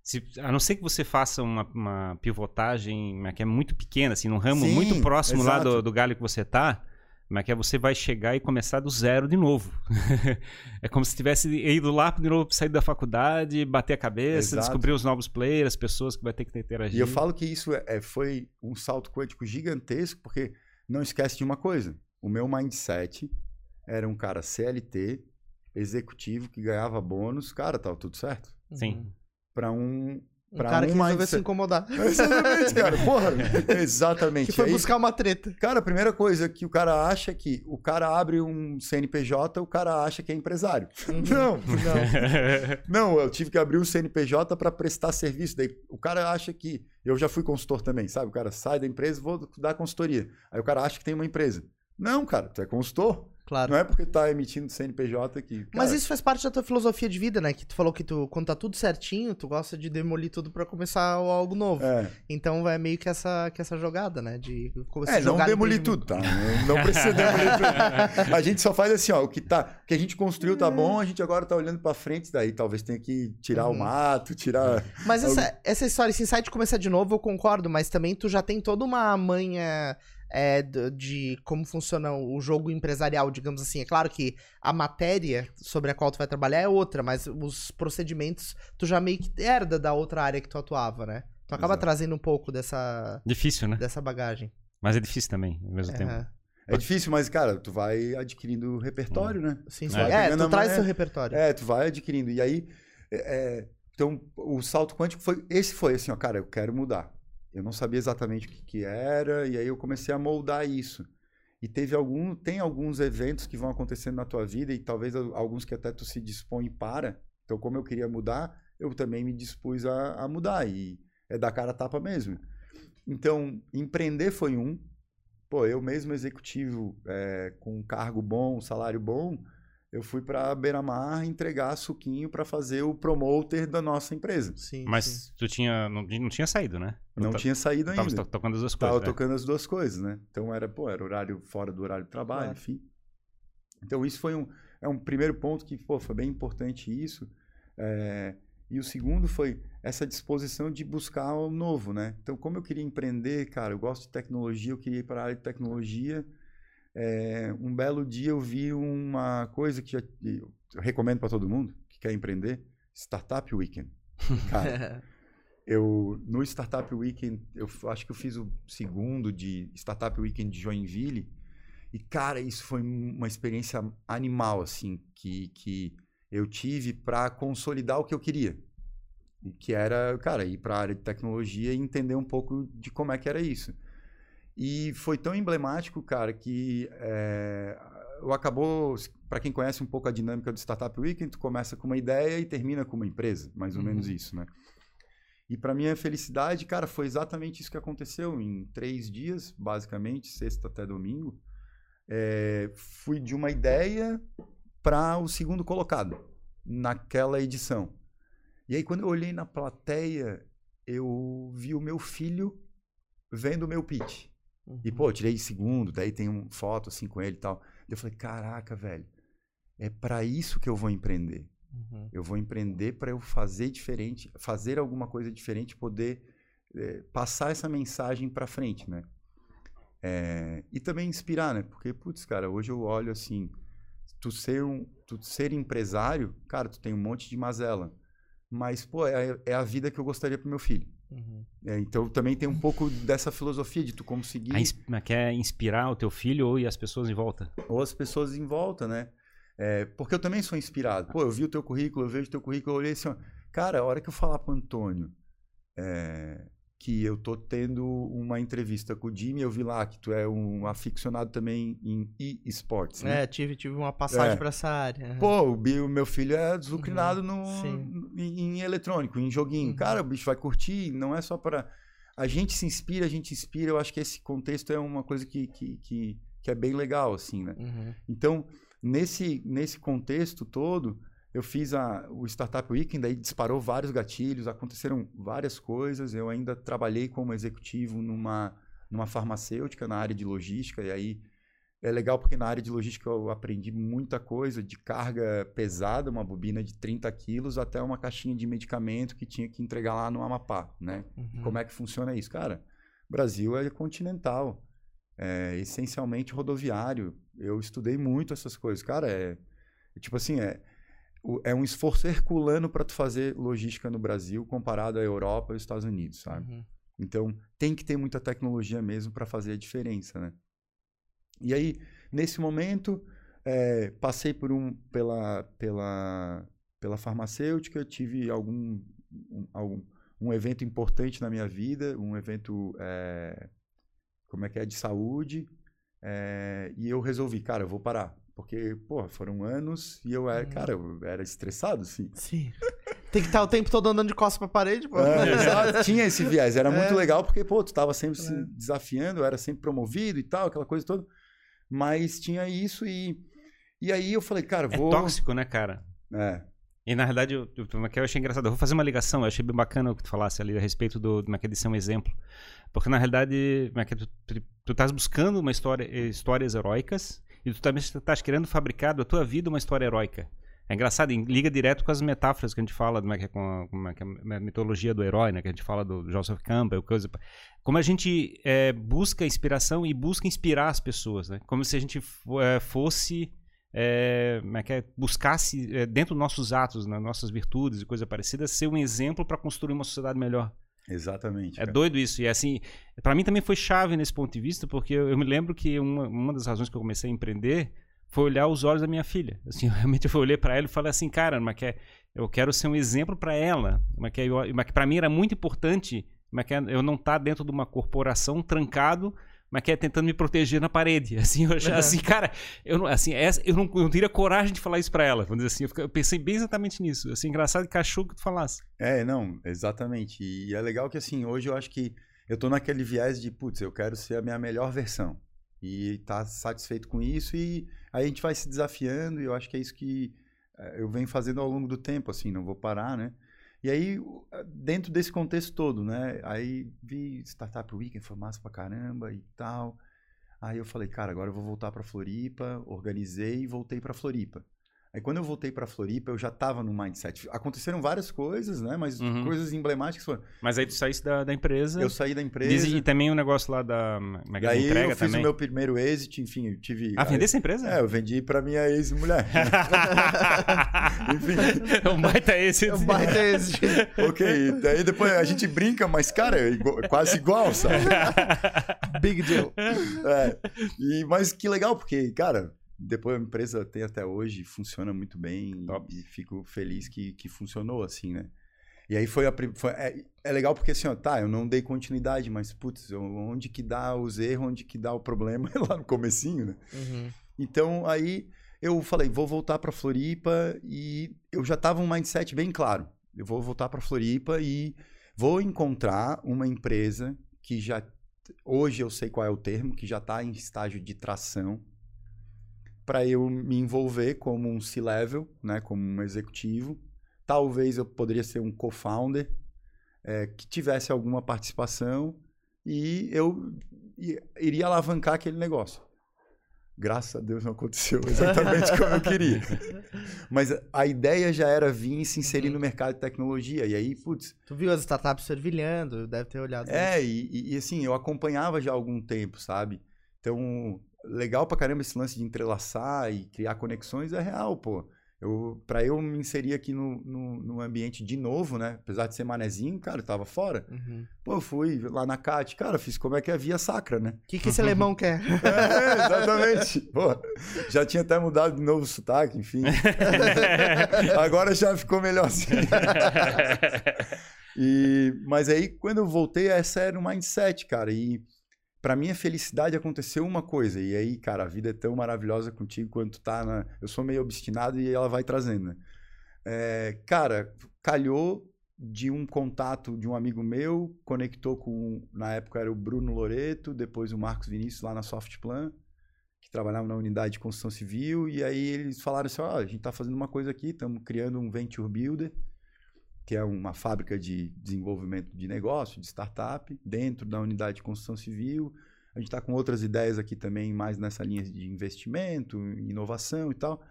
Se, a não ser que você faça uma, uma pivotagem como é que é muito pequena, assim, num ramo Sim, muito próximo lá exato. do, do galho que você tá, como é que é? Você vai chegar e começar do zero de novo. é como se tivesse ido lá de novo, sair da faculdade, bater a cabeça, Exato. descobrir os novos players, as pessoas que vai ter que interagir. E eu falo que isso é, é- foi um salto quântico gigantesco, porque não esquece de uma coisa: o meu mindset era um cara CLT, executivo, que ganhava bônus, cara, tava tudo certo. Sim. Para um. Um Pra cara que um resolveu mindset- se incomodar. Exatamente, cara. Porra, exatamente. Que foi Aí- buscar uma treta. Cara, a primeira coisa que o cara acha é que o cara abre um CNPJ, o cara acha que é empresário. Não, não. Não, eu tive que abrir um CNPJ para prestar serviço. Daí o cara acha que. Eu já fui consultor também, sabe? O cara sai da empresa e vou dar consultoria. Aí o cara acha que tem uma empresa. Não, cara, tu é consultor. Claro. Não é porque tá emitindo CNPJ. Mas cara, isso faz parte da tua filosofia de vida, né? Que tu falou que tu, quando tá tudo certinho, tu gosta de demolir tudo pra começar algo novo. É, Então é meio que essa, que essa jogada, né? De começar é não demolir tudo, tá? Não, não precisa demolir tudo. A gente só faz assim, ó, o que, tá, o que a gente construiu tá bom, a gente agora tá olhando pra frente, daí talvez tenha que tirar o Uhum. mato, tirar. Mas essa, essa história, esse insight de começar de novo, eu concordo, mas também tu já tem toda uma manha é, de como funciona o jogo empresarial, digamos assim. É claro que a matéria sobre a qual tu vai trabalhar é outra, mas os procedimentos tu já meio que herda da outra área que tu atuava, né? Tu acaba Exato. trazendo um pouco dessa, Difícil, né? dessa bagagem. Mas é difícil também, ao mesmo tempo. É difícil, mas, cara, tu vai adquirindo repertório, né? Sim, É. sim. Vai É, pegando tu traz seu repertório. É, tu vai adquirindo. E aí, é, é, então, o salto quântico foi. Esse foi assim, ó, cara, eu quero mudar. Eu não sabia exatamente o que, que era, e aí eu comecei a moldar isso. E teve algum, tem alguns eventos que vão acontecendo na tua vida, e talvez al- alguns que até tu se dispõe para. Então, como eu queria mudar, eu também me dispus a, a mudar. E é dar cara a tapa mesmo. Então, empreender foi um. Pô, eu mesmo executivo, é, com um cargo bom, um salário bom, eu fui para Beira-Mar entregar suquinho para fazer o promoter da nossa empresa. Sim, sim. Mas tu tinha. Não, não tinha saído, né? Não Ta- tinha saído Tava ainda. to- tocando as duas Tava coisas. né? tocando as duas coisas, né? Então era, pô, era horário fora do horário de trabalho, Claro. enfim. Então isso foi um, é um primeiro ponto que, pô, foi bem importante isso. É, e o segundo foi essa disposição de buscar o novo, né? Então, como eu queria empreender, cara, eu gosto de tecnologia, eu queria ir para a área de tecnologia. É, um belo dia eu vi uma coisa que já- eu recomendo para todo mundo que quer empreender, Startup Weekend. Cara, eu no Startup Weekend, eu acho que eu fiz o segundo de Startup Weekend de Joinville. E cara, isso foi um- uma experiência animal assim, que que eu tive para consolidar o que eu queria. Que era, cara, ir para a área de tecnologia e entender um pouco de como é que era isso. E foi tão emblemático, cara, que é, eu acabou, para quem conhece um pouco a dinâmica do Startup Weekend, tu começa com uma ideia e termina com uma empresa, mais ou Uhum. menos isso, né? E para minha felicidade, cara, foi exatamente isso que aconteceu em três dias, basicamente, sexta até domingo. É, fui de uma ideia para o segundo colocado naquela edição. E aí, quando eu olhei na plateia, eu vi o meu filho vendo o meu pitch. E, pô, eu tirei segundo, daí tem uma foto assim com ele e tal. Eu falei, caraca, velho, é para isso que eu vou empreender. Uhum. Eu vou empreender para eu fazer diferente, fazer alguma coisa diferente, poder eh, passar essa mensagem para frente, né? É, e também inspirar, né? Porque, putz, cara, hoje eu olho assim, tu ser, um, tu ser empresário, cara, tu tem um monte de mazela. Mas, pô, é, é a vida que eu gostaria pro meu filho. Uhum. É, então também tem um pouco dessa filosofia de tu conseguir A mas quer inspirar o teu filho ou e as pessoas em volta? ou as pessoas em volta, né? É, porque eu também sou inspirado. Pô, eu vi o teu currículo, eu vejo o teu currículo, eu olhei assim, ó, cara, a hora que eu falar pro Antônio é, que eu tô tendo uma entrevista com o Jimmy, eu vi lá que tu é um aficionado também em e-sports, né? É, tive, tive uma passagem É. pra essa área. Pô, o, bi- o meu filho é desucrinado no, Uhum. Sim. em, em eletrônico, em joguinho. Uhum. Cara, o bicho vai curtir, não é só para A gente se inspira, a gente inspira. Eu acho que esse contexto é uma coisa que, que, que, que é bem legal, assim, né? Uhum. Então, nesse, nesse contexto todo, eu fiz a, o Startup Weekend, daí disparou vários gatilhos, aconteceram várias coisas. Eu ainda trabalhei como executivo numa, numa farmacêutica na área de logística, e aí é legal porque na área de logística eu aprendi muita coisa, de carga pesada, uma bobina de 30 quilos, até uma caixinha de medicamento que tinha que entregar lá no Amapá, né? Uhum. Como é que funciona isso? Cara, Brasil é continental, é essencialmente rodoviário. Eu estudei muito essas coisas. Cara, é, tipo assim, é, é um esforço herculano para tu fazer logística no Brasil comparado à Europa e aos Estados Unidos, sabe? Uhum. Então, tem que ter muita tecnologia mesmo para fazer a diferença, né? E aí, nesse momento, eh, passei por um, pela, pela, pela farmacêutica, tive algum um, algum um evento importante na minha vida, um evento, eh, como é que é, de saúde, eh, e eu resolvi, cara, eu vou parar. Porque, pô, foram anos e eu era, Hum. cara, eu era estressado, sim. Sim. Tem que estar o tempo todo andando de costas pra parede, pô. É, tinha esse viés. Era muito É. legal porque, pô, tu tava sempre se É. desafiando, era sempre promovido e tal, aquela coisa toda. Mas tinha isso e. E aí eu falei, cara, É vou. tóxico, né, cara? É, E na realidade, eu, eu, é eu achei engraçado. Eu vou fazer uma ligação, eu achei bem bacana o que tu falasse ali a respeito do é é de ser um exemplo. Porque na realidade, é que é, tu, tu, tu estás buscando uma história, eh, histórias heróicas e tu também estás querendo fabricar da tua vida uma história heróica. É engraçado, liga direto com as metáforas que a gente fala, como é que é, com a, é é mitologia do herói, né? Que a gente fala do Joseph Campbell, coisa. Como a gente eh, busca inspiração e busca inspirar as pessoas, né? Como se a gente eh, fosse é, como é que é, buscasse é, dentro dos nossos atos, nas nossas virtudes e coisa parecida, ser um exemplo para construir uma sociedade melhor. Exatamente. É cara. doido isso. E assim, para mim também foi chave nesse ponto de vista, porque eu, eu me lembro que uma, uma das razões que eu comecei a empreender foi olhar os olhos da minha filha. Assim, eu realmente eu olhei para ela e falei assim, cara, mas que é, eu quero ser um exemplo para ela, mas que, para mim era muito importante, mas que é eu não estar dentro de uma corporação trancado, mas que é tentando me proteger na parede. Assim, eu assim, cara, eu não, assim, essa, eu não, eu não teria coragem de falar isso para ela. Vamos dizer assim, eu, fica- eu pensei bem exatamente nisso. Assim, engraçado que achou que tu falasse. É, não, exatamente. E é legal que, assim, hoje eu acho que eu tô naquele viés de, putz, eu quero ser a minha melhor versão. E tá satisfeito com isso. E aí a gente vai se desafiando. E eu acho que é isso que eh, eu venho fazendo ao longo do tempo, assim, não vou parar, né? E aí, dentro desse contexto todo, né? Aí vi Startup Weekend, foi massa pra caramba e tal. Aí eu falei, cara, agora eu vou voltar pra Floripa. Organizei e voltei pra Floripa. Aí quando eu voltei pra Floripa, eu já tava no mindset. Aconteceram várias coisas, né? Mas Uhum. coisas emblemáticas foram. Mas aí tu saísse da, da empresa. Eu saí da empresa. Diz- e também o negócio lá da, como é que é, entrega eu fiz também. o meu primeiro exit, enfim, eu tive. Ah, aí- vender essa empresa? É, eu vendi pra minha ex-mulher. Enfim. o baita é esse. É um baita esse. ok, daí depois a gente brinca, mas, cara, é igual- é quase igual, sabe? Big deal. É. E, mas que legal, porque, cara, depois a empresa tem até hoje, funciona muito bem Top. e fico feliz que, que funcionou assim, né? E aí foi a foi- é, é legal porque assim, ó, tá, eu não dei continuidade, mas putz, onde que dá os erros, onde que dá o problema é lá no comecinho, né? Uhum. Então aí eu falei, vou voltar para Floripa e eu já tava um mindset bem claro. Eu vou voltar para Floripa e vou encontrar uma empresa que já hoje eu sei qual é o termo, que já está em estágio de tração para eu me envolver como um C-level, né, como um executivo. Talvez eu poderia ser um co-founder é, que tivesse alguma participação e eu iria alavancar aquele negócio. Graças a Deus não aconteceu exatamente como eu queria. Mas a- ideia já era vir e se inserir Uhum. no mercado de tecnologia. E aí, putz, Tu viu as startups fervilhando, deve ter olhado. é, e- e, assim, eu acompanhava já há algum tempo, sabe? Então, legal pra caramba esse lance de entrelaçar e criar conexões é real, pô. Eu, pra eu me inserir aqui no, no, no ambiente de novo, né? Apesar de ser manezinho, cara, eu tava fora. Uhum. Pô, eu fui lá na CAT, cara, fiz como é que é a via sacra, né? O que, que esse alemão quer? É, exatamente. Pô, já tinha até mudado de novo o sotaque, enfim. Agora já ficou melhor assim. E, mas aí, quando eu voltei, essa era o mindset, cara. E pra minha felicidade aconteceu uma coisa. E aí, cara, a vida é tão maravilhosa contigo quando tu tá na. Eu sou meio obstinado e ela vai trazendo? É, cara, calhou de um contato de um amigo meu, conectou com. Na época era o Bruno Loreto, depois o Marcos Vinícius lá na Softplan, que trabalhava na unidade de construção civil. E aí eles falaram assim: ó, a gente tá fazendo uma coisa aqui, estamos criando um Venture Builder que é uma fábrica de desenvolvimento de negócio, de startup, dentro da unidade de construção civil. A gente está com outras ideias aqui também, mais nessa linha de investimento, inovação e tal.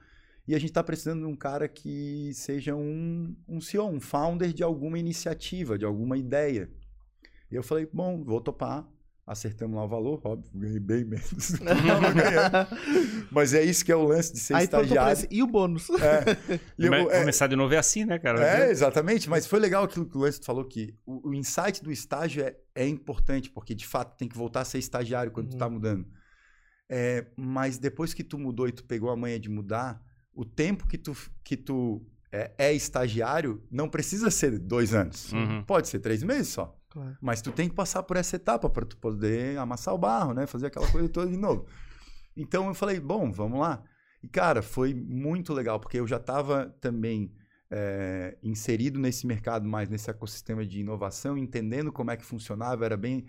E a gente está precisando de um cara que seja um, um CEO, um founder de alguma iniciativa, de alguma ideia. E eu falei, bom, vou topar. Acertamos lá o valor, óbvio, ganhei bem menos do que tava ganhando. Mas é isso que é o lance de ser Aí estagiário. e o bônus? É. E eu- é, Começar de novo é assim, né, cara? é, exatamente. Mas foi legal aquilo que o Lance falou que o, o insight do estágio é, é importante, porque de fato tem que voltar a ser estagiário quando tu Uhum. tá mudando. É, mas depois que tu mudou e tu pegou a manha de mudar, o tempo que tu, que tu é, é estagiário não precisa ser dois anos. Uhum. Pode ser três meses só. Claro. Mas tu tem que passar por essa etapa para tu poder amassar o barro, né? Fazer aquela coisa toda de novo. Então eu falei, bom, vamos lá. E cara, foi muito legal, porque eu já estava também é, inserido nesse mercado, mais nesse ecossistema de inovação, entendendo como é que funcionava. Era bem,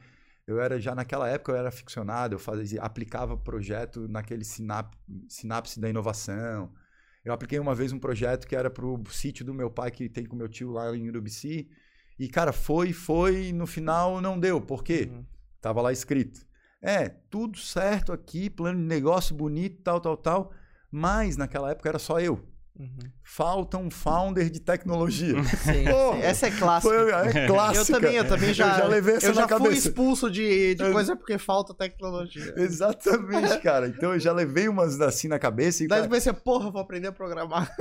eu era já naquela época eu era aficionado, eu fazia, aplicava projeto naquele sinap, sinapse da inovação. Eu apliquei uma vez um projeto que era para o sítio do meu pai que tem com meu tio lá em Urubici. E, cara, foi, foi, e no final não deu. Por quê? Uhum. Tava lá escrito. É, tudo certo aqui, plano de negócio bonito, tal, tal, tal. Mas naquela época era só eu. Uhum. Falta um founder de tecnologia. Sim, Porra, essa é clássica. Foi, é clássica. Eu também, eu também já. Eu já levei essa eu na já fui cabeça. expulso de, de Eu- coisa porque falta tecnologia. Exatamente, cara. Então eu já levei umas assim na cabeça e. Daí cara, você, porra, vou aprender a programar.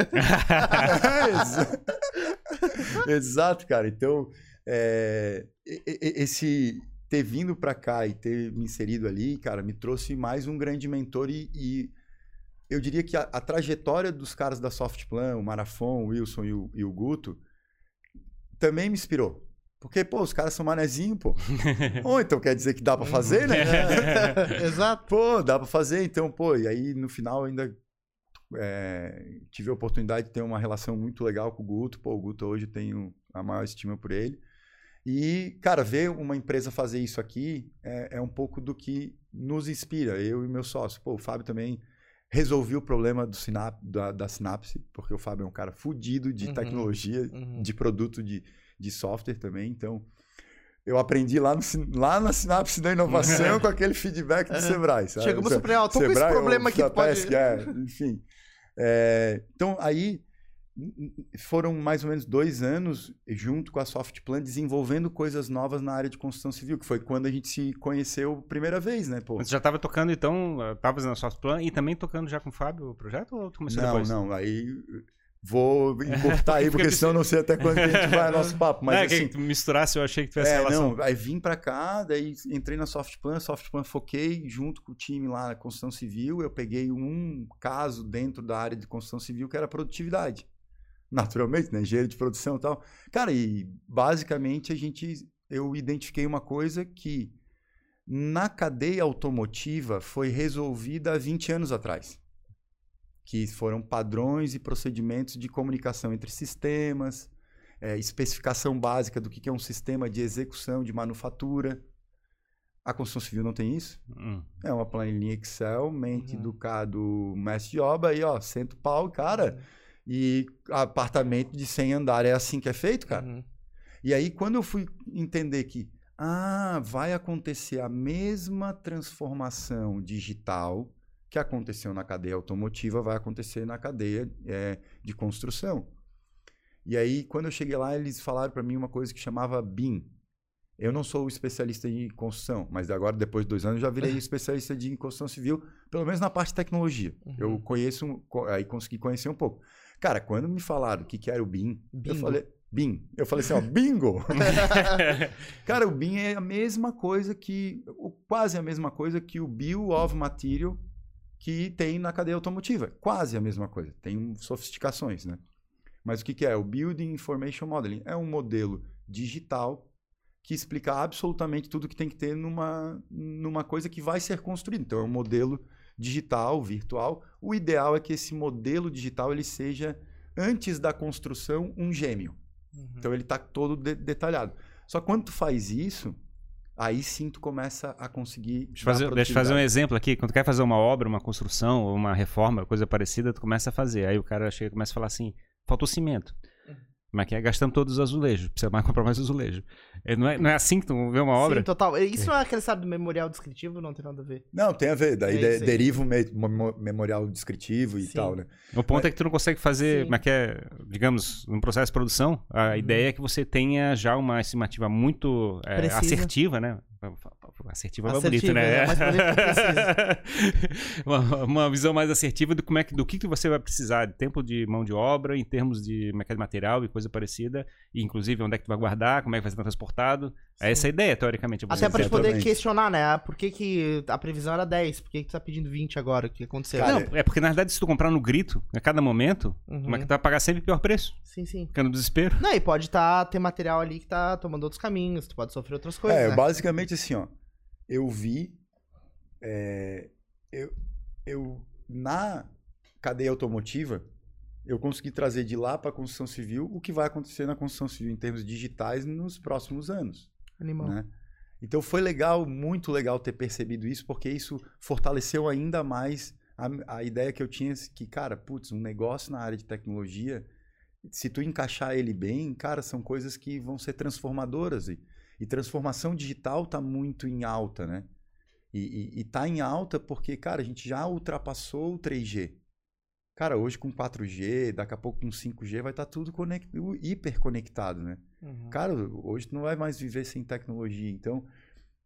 É, exa- Exato, cara. Então, é, esse ter vindo pra cá e ter me inserido ali, cara, me trouxe mais um grande mentor e, e eu diria que a, a trajetória dos caras da Softplan, o Marafon, o Wilson e o, e o Guto, também me inspirou. Porque, pô, os caras são manezinho, pô. Ou então quer dizer que dá pra fazer, né? Exato. Pô, dá pra fazer, então, pô. E aí, no final, ainda é, tive a oportunidade de ter uma relação muito legal com o Guto. Pô, o Guto hoje eu tenho a maior estima por ele. E, cara, ver uma empresa fazer isso aqui é, é um pouco do que nos inspira, eu e meu sócio. Pô, o Fábio também resolveu o problema do sinap, da, da Sinapse, porque o Fábio é um cara fudido de Uhum, tecnologia, uhum. de produto de, de software também. Então, eu aprendi lá, no, lá na Sinapse da inovação com aquele feedback do Sebrae. Sabe? Chegamos a aprender, ó, tô com esse Sebrae ou problema aqui, pode... é, enfim. É, então, aí foram mais ou menos dois anos junto com a Softplan desenvolvendo coisas novas na área de construção civil, que foi quando a gente se conheceu primeira vez, né, pô? Você já tava tocando, então, tava na Softplan e também tocando já com o Fábio o projeto ou tu começou Não, depois? não, aí vou encurtar aí, porque senão eu não sei até quando a gente vai ao nosso papo, mas Não, é assim... que tu misturasse, eu achei que tivesse É, relação. não, aí vim pra cá, daí entrei na Softplan, Softplan foquei junto com o time lá na construção civil, eu peguei um caso dentro da área de construção civil que era produtividade. Naturalmente, né, engenheiro de produção e tal. Cara, e basicamente a gente, eu identifiquei uma coisa que na cadeia automotiva foi resolvida há 20 anos atrás. Que foram padrões e procedimentos de comunicação entre sistemas, é, especificação básica do que é um sistema de execução de manufatura. A construção civil não tem isso. Hum. É uma planilha Excel, mente Uhum. do do mestre de obra, aí ó, senta o pau, cara. E apartamento de 100 andares é assim que é feito, cara. Uhum. E aí, quando eu fui entender que, ah, vai acontecer a mesma transformação digital que aconteceu na cadeia automotiva, vai acontecer na cadeia é, de construção. E aí, quando eu cheguei lá, eles falaram para mim uma coisa que chamava BIM. Eu não sou especialista em construção, mas agora, depois de dois anos, já virei especialista de construção civil, pelo menos na parte de tecnologia. Uhum. Eu conheço, co- aí consegui conhecer um pouco. Cara, quando me falaram o que, que era o BIM, eu falei, BIM. Eu falei assim, ó, bingo! Cara, o BIM é a mesma coisa que, quase a mesma coisa que o Bill of Material que tem na cadeia automotiva. Quase a mesma coisa. Tem sofisticações, né? Mas o que, que é? O Building Information Modeling é um modelo digital que explica absolutamente tudo que tem que ter numa, numa coisa que vai ser construída. Então, é um modelo digital, virtual. O ideal é que esse modelo digital ele seja, antes da construção, um gêmeo. Uhum. Então ele está todo de- detalhado. Só que quando tu faz isso, aí sim tu começa a conseguir. Deixa eu, fazer, deixa eu fazer um exemplo aqui. Quando tu quer fazer uma obra, uma construção, uma reforma, coisa parecida, tu começa a fazer. Aí o cara chega e começa a falar assim: faltou cimento. Como é que é? Gastamos todos os azulejos. Precisa mais comprar mais azulejo. É, não, é, não é assim que tu vê uma obra? Sim, total. Isso não é aquele, sabe, do memorial descritivo? Não tem nada a ver. Não, tem a ver. Daí É de- deriva o me- mo- memorial descritivo e Sim. tal, né? O ponto é que tu não consegue fazer, Sim. como é que é, digamos, num processo de produção, a Uhum. ideia é que você tenha já uma estimativa muito é, assertiva, né? Assertiva é mais bonito, né? é mais bonito que uma, uma visão mais assertiva do, como é que, do que, que você vai precisar de tempo de mão de obra, em termos de mercado material e coisa parecida, e inclusive onde é que tu vai guardar, como é que vai ser transportado. É essa a ideia, teoricamente. Até pra gente poder questionar, né? Ah, Por que, que a previsão era 10? Por que, que tu tá pedindo 20 agora? O que aconteceu? Cara, Não, é porque na verdade se tu comprar no grito, a cada momento, Uhum. como é que tu vai pagar sempre o pior preço? Sim, sim. Fica no desespero. Não, e pode tá, ter material ali que tá tomando outros caminhos, tu pode sofrer outras coisas. É, né? basicamente assim, ó. Eu vi. é, eu, eu, na cadeia automotiva, eu consegui trazer de lá para a construção civil o que vai acontecer na construção civil em termos digitais nos próximos anos. Animal. né? Então foi legal, muito legal ter percebido isso, porque isso fortaleceu ainda mais a, a ideia que eu tinha que, cara, putz, um negócio na área de tecnologia, se tu encaixar ele bem, cara, são coisas que vão ser transformadoras. E, e transformação digital tá muito em alta, né? E, e, e tá em alta porque, cara, a gente já ultrapassou o 3G. Cara, hoje com 4G, daqui a pouco com 5G, vai estar tudo conect... hiperconectado, né? Uhum. Cara, hoje tu não vai mais viver sem tecnologia. Então,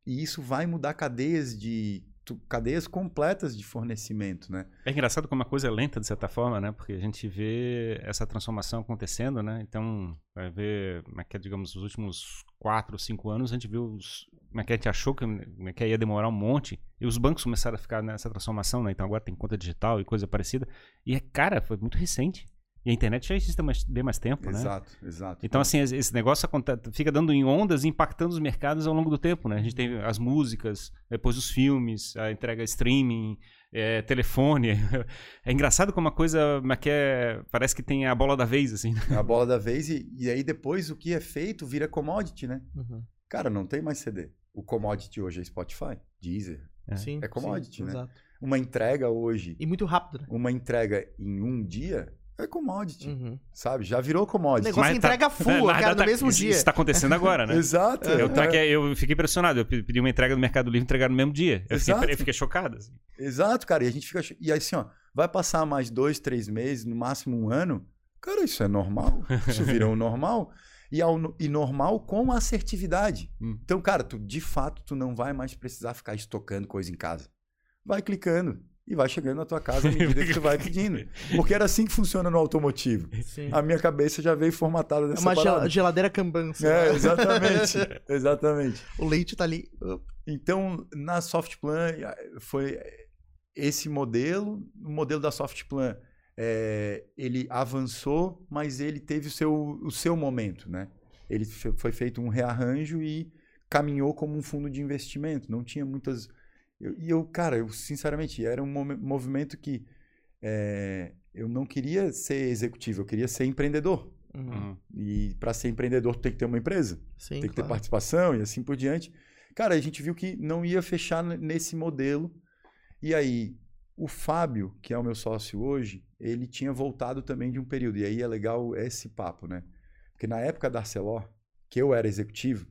e isso vai mudar cadeias de cadeias completas de fornecimento, né? É engraçado como a coisa é lenta, de certa forma, né? Porque a gente vê essa transformação acontecendo, né? Então, vai ver, é é, digamos, os últimos quatro, cinco anos, a gente viu, os, como é que a gente achou que, é que ia demorar um monte, e os bancos começaram a ficar nessa transformação, né? Então agora tem conta digital e coisa parecida. E, é, cara, foi muito recente. E a internet já existe há mais, bem mais tempo, né? Exato, exato. Então, assim, esse negócio fica dando em ondas, impactando os mercados ao longo do tempo, né? A gente tem as músicas, depois os filmes, a entrega streaming, é, telefone. É engraçado como a coisa mas que é- parece que tem a bola da vez, assim. né? a bola da vez e, e aí depois o que é feito vira commodity, né? Uhum. Cara, não tem mais CD. O commodity hoje é Spotify, Deezer. É. Sim, É commodity, sim, né? Exato. Uma entrega hoje, E muito rápido, né? uma entrega em um dia é commodity, Uhum. sabe? Já virou O commodity. negócio Mas entrega full, na cara, no mesmo isso, dia. Isso tá acontecendo agora, né? Exato. Eu, tá é. eu fiquei impressionado. Eu pe- pedi uma entrega do Mercado Livre e entregaram no mesmo dia. Eu fiquei, Exato. eu fiquei chocado. assim. Exato, cara. E a gente fica. E aí, assim, ó, vai passar mais dois, três meses, no máximo um ano. Cara, isso é normal. Isso virou normal. E, ao, e normal com assertividade. Hum. Então, cara, tu, de fato, tu não vai mais precisar ficar estocando coisa em casa. Vai clicando e vai chegando na tua casa à medida que tu vai pedindo. Porque era assim que funciona no automotivo. Sim. A minha cabeça já veio formatada É dessa uma gel- parada. geladeira sei É, exatamente. exatamente. o leite tá ali. Então, na Softplan, eh, foi esse modelo. O modelo da Softplan, eh, ele avançou, mas ele teve o seu, o seu momento, né? Ele foi feito um rearranjo e caminhou como um fundo de investimento. Não tinha muitas... eu- E eu, cara, eu sinceramente, era um movimento que eh, eu não queria ser executivo, eu queria ser empreendedor. Uhum. E para ser empreendedor, tem que ter uma empresa Sim, tem que ter claro. participação e assim por diante. Cara, a gente viu que não ia fechar nesse modelo. E aí, o Fábio, que é o meu sócio hoje, ele tinha voltado também de um período. E aí é legal esse papo, né? Porque na época da Arcelor, que eu era executivo,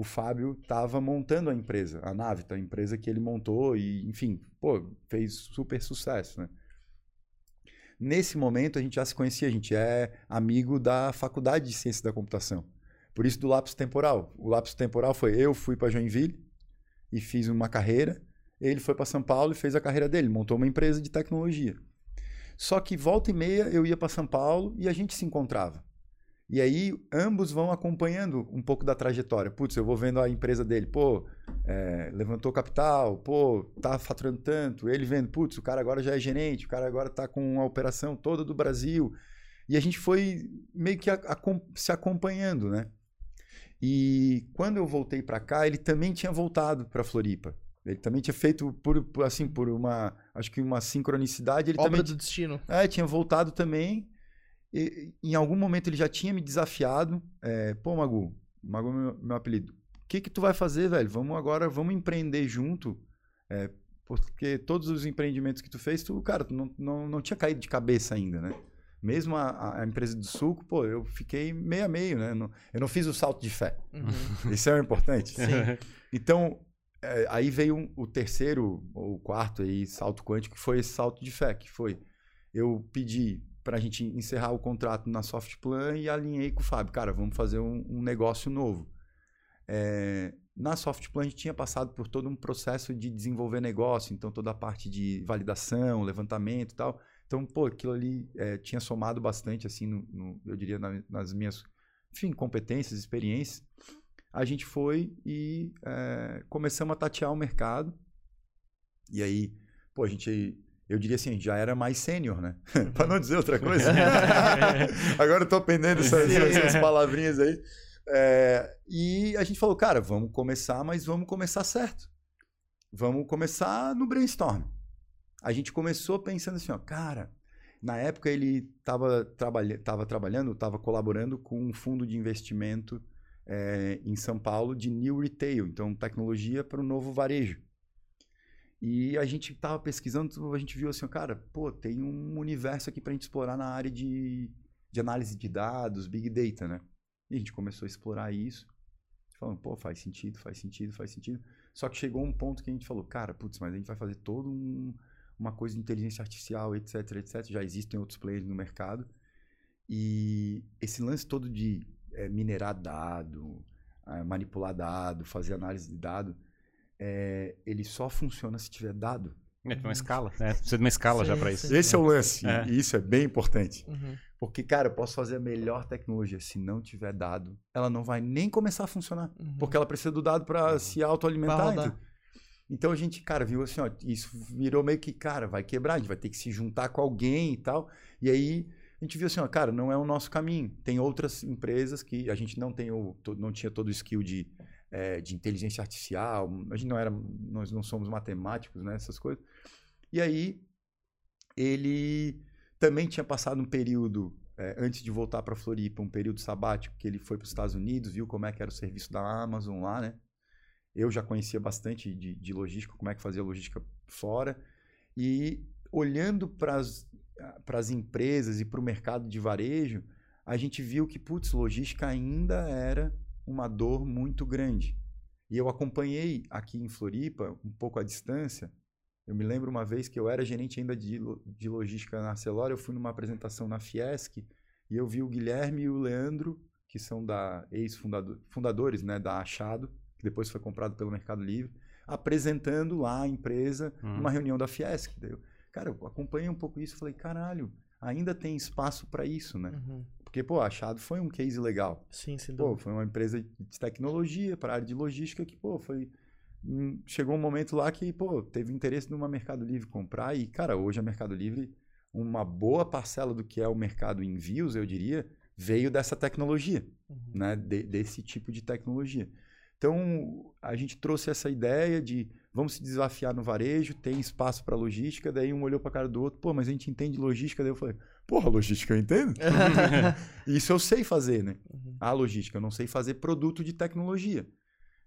o Fábio estava montando a empresa, a Navita, a empresa que ele montou e, enfim, pô, fez super sucesso, né? Nesse momento a gente já se conhecia, a gente é amigo da Faculdade de Ciência da Computação. Por isso do lapso temporal. O lapso temporal foi eu fui para Joinville e fiz uma carreira, ele foi para São Paulo e fez a carreira dele, montou uma empresa de tecnologia. Só que volta e meia eu ia para São Paulo e a gente se encontrava. E aí ambos vão acompanhando um pouco da trajetória. Putz, eu vou vendo a empresa dele, pô, é, levantou capital, pô, tá faturando tanto. Ele vendo, putz, o cara agora já é gerente, o cara agora tá com a operação toda do Brasil. E a gente foi meio que a- acom- se acompanhando, né? E quando eu voltei para cá, ele também tinha voltado para Floripa. Ele também tinha feito por, por, assim por uma, acho que uma sincronicidade, ele Obra também do destino. é, tinha voltado também. E, em algum momento ele já tinha me desafiado. É, Pô, Magu, Magu é meu, meu apelido. O que que tu vai fazer, velho? Vamos agora, vamos empreender junto. É, porque todos os empreendimentos que tu fez, tu, cara, tu não, não, não tinha caído de cabeça ainda, né? Mesmo a, a empresa do suco, pô, eu fiquei meio a meio, né? Não- eu não fiz o salto de fé. Uhum. Isso é o importante. Sim. Então, é, aí veio um- o terceiro ou o quarto aí, salto quântico, que foi esse salto de fé, que foi eu pedi para a gente encerrar o contrato na Softplan e alinhei com o Fábio. Cara, vamos fazer um, um negócio novo. É, na Softplan a gente tinha passado por todo um processo de desenvolver negócio, então toda a parte de validação, levantamento e tal. Então, pô, aquilo ali é, tinha somado bastante, assim, no, no- eu diria, na- nas minhas, enfim, competências, experiências. A gente foi e é, começamos a tatear o mercado. E aí, pô, a gente, eu diria assim, já era mais sênior, né? Para não dizer outra coisa. Agora eu tô aprendendo essas, essas palavrinhas aí. É, e a gente falou, cara, vamos começar, mas vamos começar certo. Vamos começar no brainstorm. A gente começou pensando assim, ó, cara, na época ele estava trabalha tava trabalhando, estava colaborando com um fundo de investimento é, em São Paulo de New Retail, então tecnologia para o novo varejo. E a gente estava pesquisando, a gente viu assim, cara, pô, tem um universo aqui para a gente explorar na área de, de análise de dados, Big Data, né? E a gente começou a explorar isso. Falando, pô, faz sentido, faz sentido, faz sentido. Só que chegou um ponto que a gente falou, cara, putz, mas a gente vai fazer todo um, uma coisa de inteligência artificial, etc, etc. Já existem outros players no mercado. E esse lance todo de eh, minerar dado, ah, manipular dado, fazer análise de dado, eh, ele só funciona se tiver dado. É, tem uma escala, né? Precisa de uma escala já Sim, pra isso. sim. Esse é o lance, É. e isso é bem importante. Uhum. Porque, cara, eu posso fazer a melhor tecnologia, se não tiver dado, ela não vai nem começar a funcionar. Uhum. Porque ela precisa do dado para se Pra autoalimentar. Então, então a gente, cara, viu assim, ó, isso virou meio que, cara, vai quebrar, a gente vai ter que se juntar com alguém e tal. E aí a gente viu assim, ó, cara, não é o nosso caminho. Tem outras empresas que a gente não tem o, não tinha todo o skill de, eh, de inteligência artificial, a gente não era, nós não somos matemáticos, né, essas coisas. E aí ele também tinha passado um período eh, antes de voltar para Floripa, um período sabático que ele foi para os Estados Unidos, viu como é que era o serviço da Amazon lá, né? Eu já conhecia bastante de, de logística, como é que fazia logística fora. E olhando para as empresas e para o mercado de varejo, a gente viu que, putz, logística ainda era uma dor muito grande. E eu acompanhei aqui em Floripa, um pouco à distância. Eu me lembro uma vez que eu era gerente ainda de, de logística na Arcelor, eu fui numa apresentação na Fiesc e eu vi o Guilherme e o Leandro, que são da ex-fundadores né, da Achado, que depois foi comprado pelo Mercado Livre, apresentando lá a empresa Uhum. numa reunião da Fiesc. Daí eu, cara, eu acompanhei um pouco isso e falei, caralho, ainda tem espaço para isso, né? Uhum. Porque, pô, a Achado foi um case legal. Sim, sem Pô, foi uma empresa de tecnologia para a área de logística que, pô, foi. Chegou um momento lá que, pô, teve interesse numa Mercado Livre comprar e, cara, hoje a Mercado Livre, uma boa parcela do que é o mercado em envios, eu diria, veio dessa tecnologia, Uhum. né? de- desse tipo de tecnologia. Então, a gente trouxe essa ideia de vamos se desafiar no varejo, tem espaço para logística, daí um olhou para a cara do outro, pô, mas a gente entende logística, daí eu falei, porra, logística eu entendo? Isso eu sei fazer, né? Uhum. A logística, eu não sei fazer produto de tecnologia.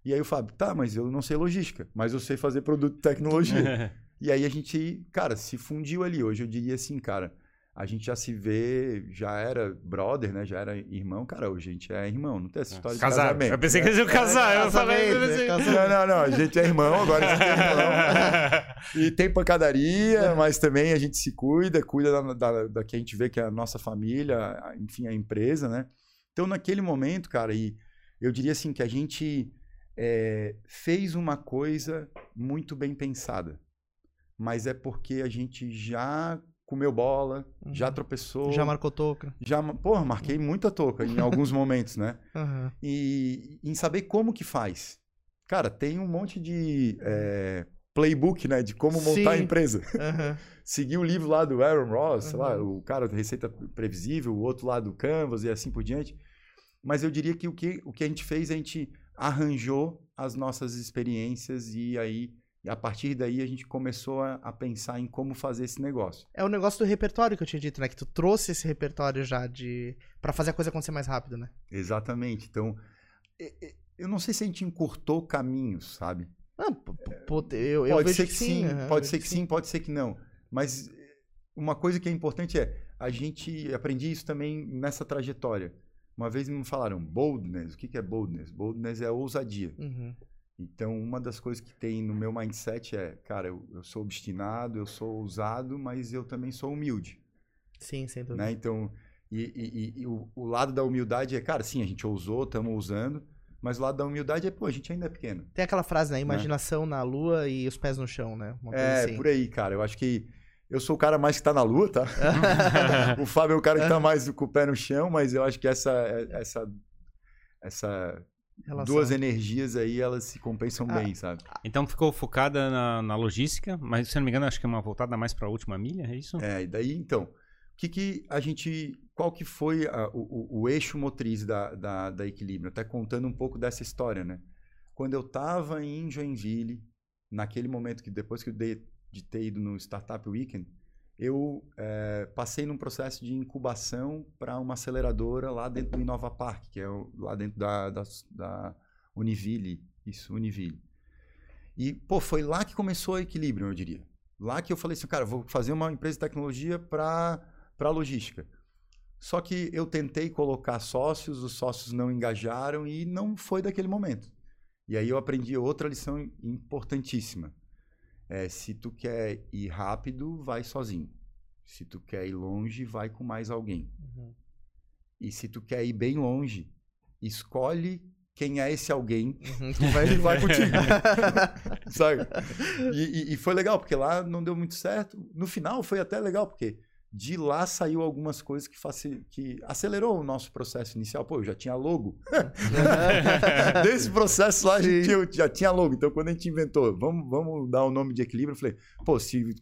E aí o Fábio, tá, mas eu não sei logística, mas eu sei fazer produto de tecnologia. e aí a gente, cara, se fundiu ali. Hoje eu diria assim, cara, a gente já se vê, já era brother, né? Já era irmão. Cara, hoje a gente é irmão, não tem essa história de Casar. casamento. Eu pensei que né? eles iam casar. Eu falei. Casamento, né? assim. Não, não, não, a gente é irmão, agora a gente é irmão. E tem pancadaria, mas também a gente se cuida, cuida da, da, da que a gente vê que é a nossa família, enfim, a empresa, né? Então, naquele momento, cara, e eu diria assim que a gente é, fez uma coisa muito bem pensada, mas é porque a gente já comeu bola, já Uhum. tropeçou, Já marcou toca. já, porra, marquei muita toca em alguns momentos, né? Uhum. e em saber como que faz. Cara, tem um monte de é, playbook, né, de como montar a Sim. empresa. Uhum. Seguir o livro lá do Aaron Ross, sei lá, o cara da Receita Previsível, o outro lá do Canvas e assim por diante. Mas eu diria que o que, o que a gente fez, a gente arranjou as nossas experiências e aí, a partir daí, a gente começou a, a pensar em como fazer esse negócio. É o negócio do repertório que eu tinha dito, né? Que tu trouxe esse repertório já de. pra fazer a coisa acontecer mais rápido, né? Exatamente. Então, e- e- eu não sei se a gente encurtou caminhos, sabe? Ah, p- pô, eu, eu pode vejo ser que sim, aham, pode ser que sim, pode ser que não. Mas uma coisa que é importante é, a gente aprendi isso também nessa trajetória. Uma vez me falaram boldness. O que, que é boldness? Boldness é ousadia. Uhum. Então, uma das coisas que tem no meu mindset é, cara, eu, eu sou obstinado, eu sou ousado, mas eu também sou humilde. Sim, sem dúvida. Né? Então, e, e, e o, o, lado da humildade é, cara, sim, a gente ousou, estamos ousando, mas o lado da humildade é, pô, a gente ainda é pequeno. Tem aquela frase, né? Imaginação na lua e os pés no chão, né? é, assim. por aí, cara. Eu acho que eu sou o cara mais que tá na lua, tá? o Fábio é o cara que tá mais com o pé no chão, mas eu acho que essa, essa, essa Relação. duas energias aí, elas se compensam ah, bem, sabe? Então ficou focada na, na, logística, mas se não me engano, acho que é uma voltada mais para a última milha, é isso? É, e daí então, o que, que a gente. Qual que foi a, o, o, eixo motriz da, da, da Equilíbrio? Até contando um pouco dessa história, né? Quando eu estava em Joinville, naquele momento que depois que eu dei, de ter ido no Startup Weekend, eu é, passei num processo de incubação para uma aceleradora lá dentro do Inova Park, que é o, lá dentro da, da, da, Univille, isso, Univille. E, pô, foi lá que começou o equilíbrio, eu diria. Lá que eu falei assim, cara, vou fazer uma empresa de tecnologia para logística. Só que eu tentei colocar sócios, os sócios não engajaram e não foi daquele momento. E aí eu aprendi outra lição importantíssima é, se tu quer ir rápido, vai sozinho. Se tu quer ir longe, vai com mais alguém. Uhum. E se tu quer ir bem longe, escolhe quem é esse alguém uhum, que vai, vai contigo. Sabe? E, e, e, foi legal, porque lá não deu muito certo. No final foi até legal, porque de lá saiu algumas coisas que, facil... que acelerou o nosso processo inicial. Pô, eu já tinha logo. Desse processo lá, a gente já tinha logo. Então, quando a gente inventou, vamos, vamos dar o nome de equilíbrio, eu falei, pô, se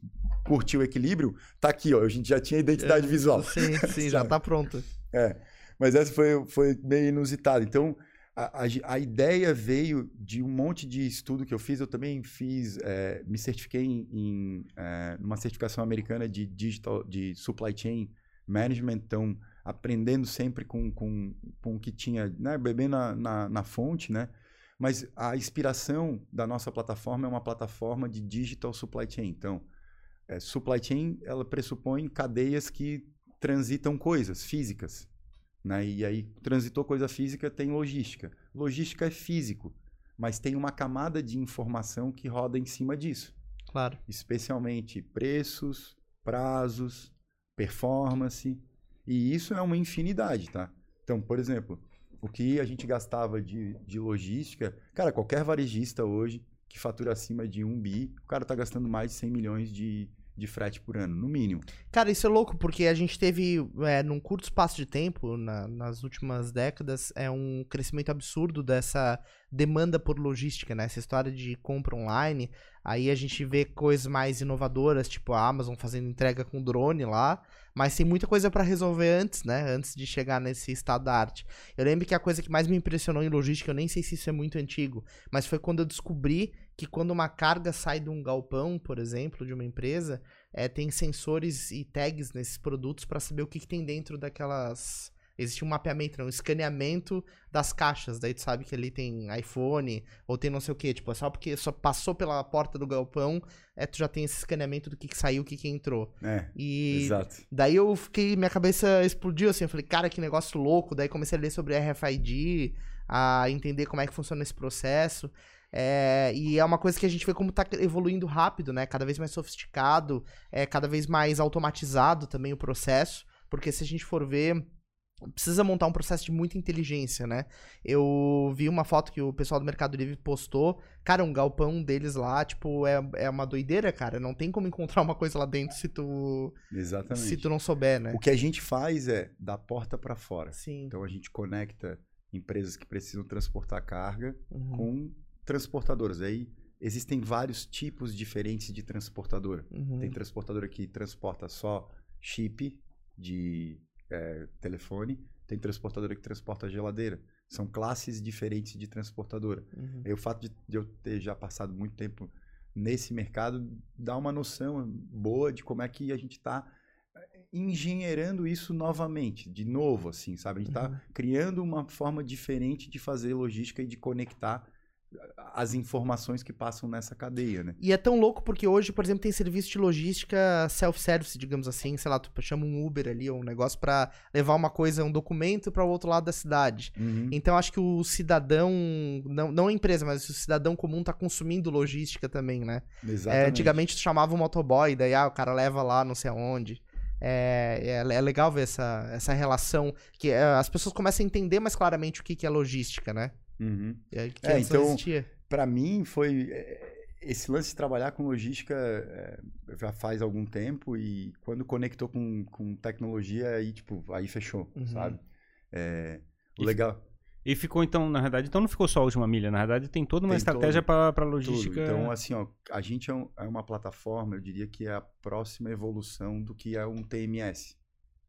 curtiu o equilíbrio, tá aqui, ó. A gente já tinha identidade é, visual. Sim, sim, já tá pronto. É. Mas essa foi, foi meio inusitada. Então, a, a, ideia veio de um monte de estudo que eu fiz. Eu também fiz, é, me certifiquei em, em é, uma certificação americana de digital, de supply chain management. Então, aprendendo sempre com, com, com o que tinha, né, bebendo na, na, na fonte, né? Mas a inspiração da nossa plataforma é uma plataforma de digital supply chain. Então, é, supply chain ela pressupõe cadeias que transitam coisas físicas. Né? E aí, transitou coisa física, tem logística. Logística é físico, mas tem uma camada de informação que roda em cima disso. Claro. Especialmente preços, prazos, performance. E isso é uma infinidade, tá? Então, por exemplo, o que a gente gastava de, de logística, cara, qualquer varejista hoje que fatura acima de um bi, o cara tá gastando mais de 100 milhões de, de frete por ano, no mínimo. Cara, isso é louco, porque a gente teve, é, num curto espaço de tempo, na, nas últimas décadas, é um crescimento absurdo dessa demanda por logística, né? Essa história de compra online. Aí a gente vê coisas mais inovadoras, tipo a Amazon fazendo entrega com drone lá. Mas tem muita coisa para resolver antes, né? Antes de chegar nesse estado da arte. Eu lembro que a coisa que mais me impressionou em logística, eu nem sei se isso é muito antigo, mas foi quando eu descobri que quando uma carga sai de um galpão, por exemplo, de uma empresa, é, tem sensores e tags nesses produtos para saber o que, que, tem dentro daquelas. Existe um mapeamento, não, um escaneamento das caixas. Daí tu sabe que ali tem iPhone ou tem não sei o que. Tipo, é só porque só passou pela porta do galpão, é, tu já tem esse escaneamento do que, que saiu, o que, que entrou. É. E exato. daí eu fiquei, minha cabeça explodiu assim. Eu falei, cara, que negócio louco. Daí comecei a ler sobre RFID, a entender como é que funciona esse processo. É, e é uma coisa que a gente vê como tá evoluindo rápido, né? Cada vez mais sofisticado, é cada vez mais automatizado também o processo. Porque se a gente for ver, precisa montar um processo de muita inteligência, né? Eu vi uma foto que o pessoal do Mercado Livre postou. Cara, um galpão deles lá, tipo, é, é uma doideira, cara. Não tem como encontrar uma coisa lá dentro se tu. Exatamente. Se tu não souber, né? O que a gente faz é da porta para fora. Sim. Então a gente conecta empresas que precisam transportar carga uhum. com transportadoras. Aí existem vários tipos diferentes de transportadora. Uhum. Tem transportadora que transporta só chip de é, telefone, tem transportadora que transporta geladeira. São classes diferentes de transportadora. Uhum. E o fato de, de eu ter já passado muito tempo nesse mercado dá uma noção boa de como é que a gente está é, engenheirando isso novamente, de novo, assim, sabe? A gente está uhum. criando uma forma diferente de fazer logística e de conectar as informações que passam nessa cadeia, né? E é tão louco porque hoje, por exemplo, tem serviço de logística self-service, digamos assim, sei lá, tu chama um Uber ali ou um negócio pra levar uma coisa, um documento para o outro lado da cidade. Uhum. Então acho que o cidadão, não, não a empresa, mas o cidadão comum tá consumindo logística também, né? É, Exatamente. antigamente tu chamava o motoboy, daí ah, o cara leva lá não sei aonde. É, é, é legal ver essa, essa relação, que é, as pessoas começam a entender mais claramente o que, que é logística, né? Uhum. É, que É, então- existia. Para mim foi é, esse lance de trabalhar com logística é, já faz algum tempo e quando conectou com, com tecnologia aí tipo aí fechou, Uhum. sabe? É, o E- legal E ficou então, na verdade, então não ficou só a última milha, na verdade tem toda uma Tem estratégia para tudo. logística. Então assim ó, a gente é, um- é uma plataforma, eu diria que é a próxima evolução do que é um TMS,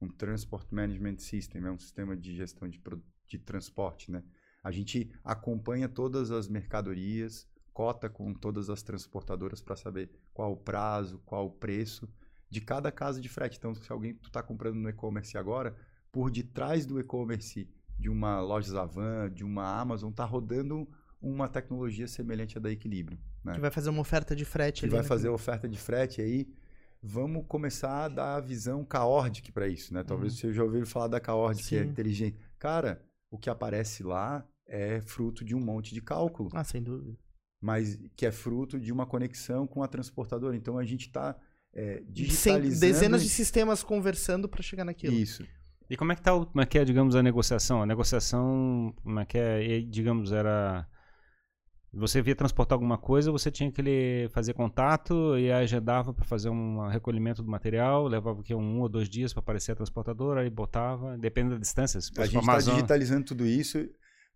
um Transport Management System, é um sistema de gestão de, de transporte, né? A gente acompanha todas as mercadorias, cota com todas as transportadoras para saber qual o prazo, qual o preço de cada casa de frete. Então, se alguém tu está comprando no e-commerce agora, por detrás do e-commerce de uma loja Zavan, de uma Amazon, tá rodando uma tecnologia semelhante à da Equilíbrio, né? Que vai fazer uma oferta de frete que ali. vai né? fazer a oferta de frete aí. Vamos começar a dar a visão Caordic para isso, né? Talvez você já ouviu falar da Caordic, que é inteligente. Cara, o que aparece lá é fruto de um monte de cálculo, Ah, sem dúvida. mas que é fruto de uma conexão com a transportadora. Então a gente está é, Sem- digitalizando dezenas de sistemas conversando para chegar naquilo. isso. E como é que tá, o- como é que é, digamos, a negociação? A negociação, como é que é, E, digamos, era você via transportar alguma coisa, você tinha que ele fazer contato e agendava para fazer um recolhimento do material, levava o quê? um ou dois dias para aparecer a transportadora, aí botava, depende da distância. A gente está digitalizando tudo isso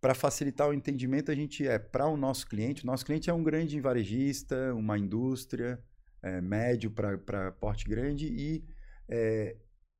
para facilitar o entendimento. A gente é para o nosso cliente. O nosso cliente é um grande varejista, uma indústria, é, médio para porte grande e é,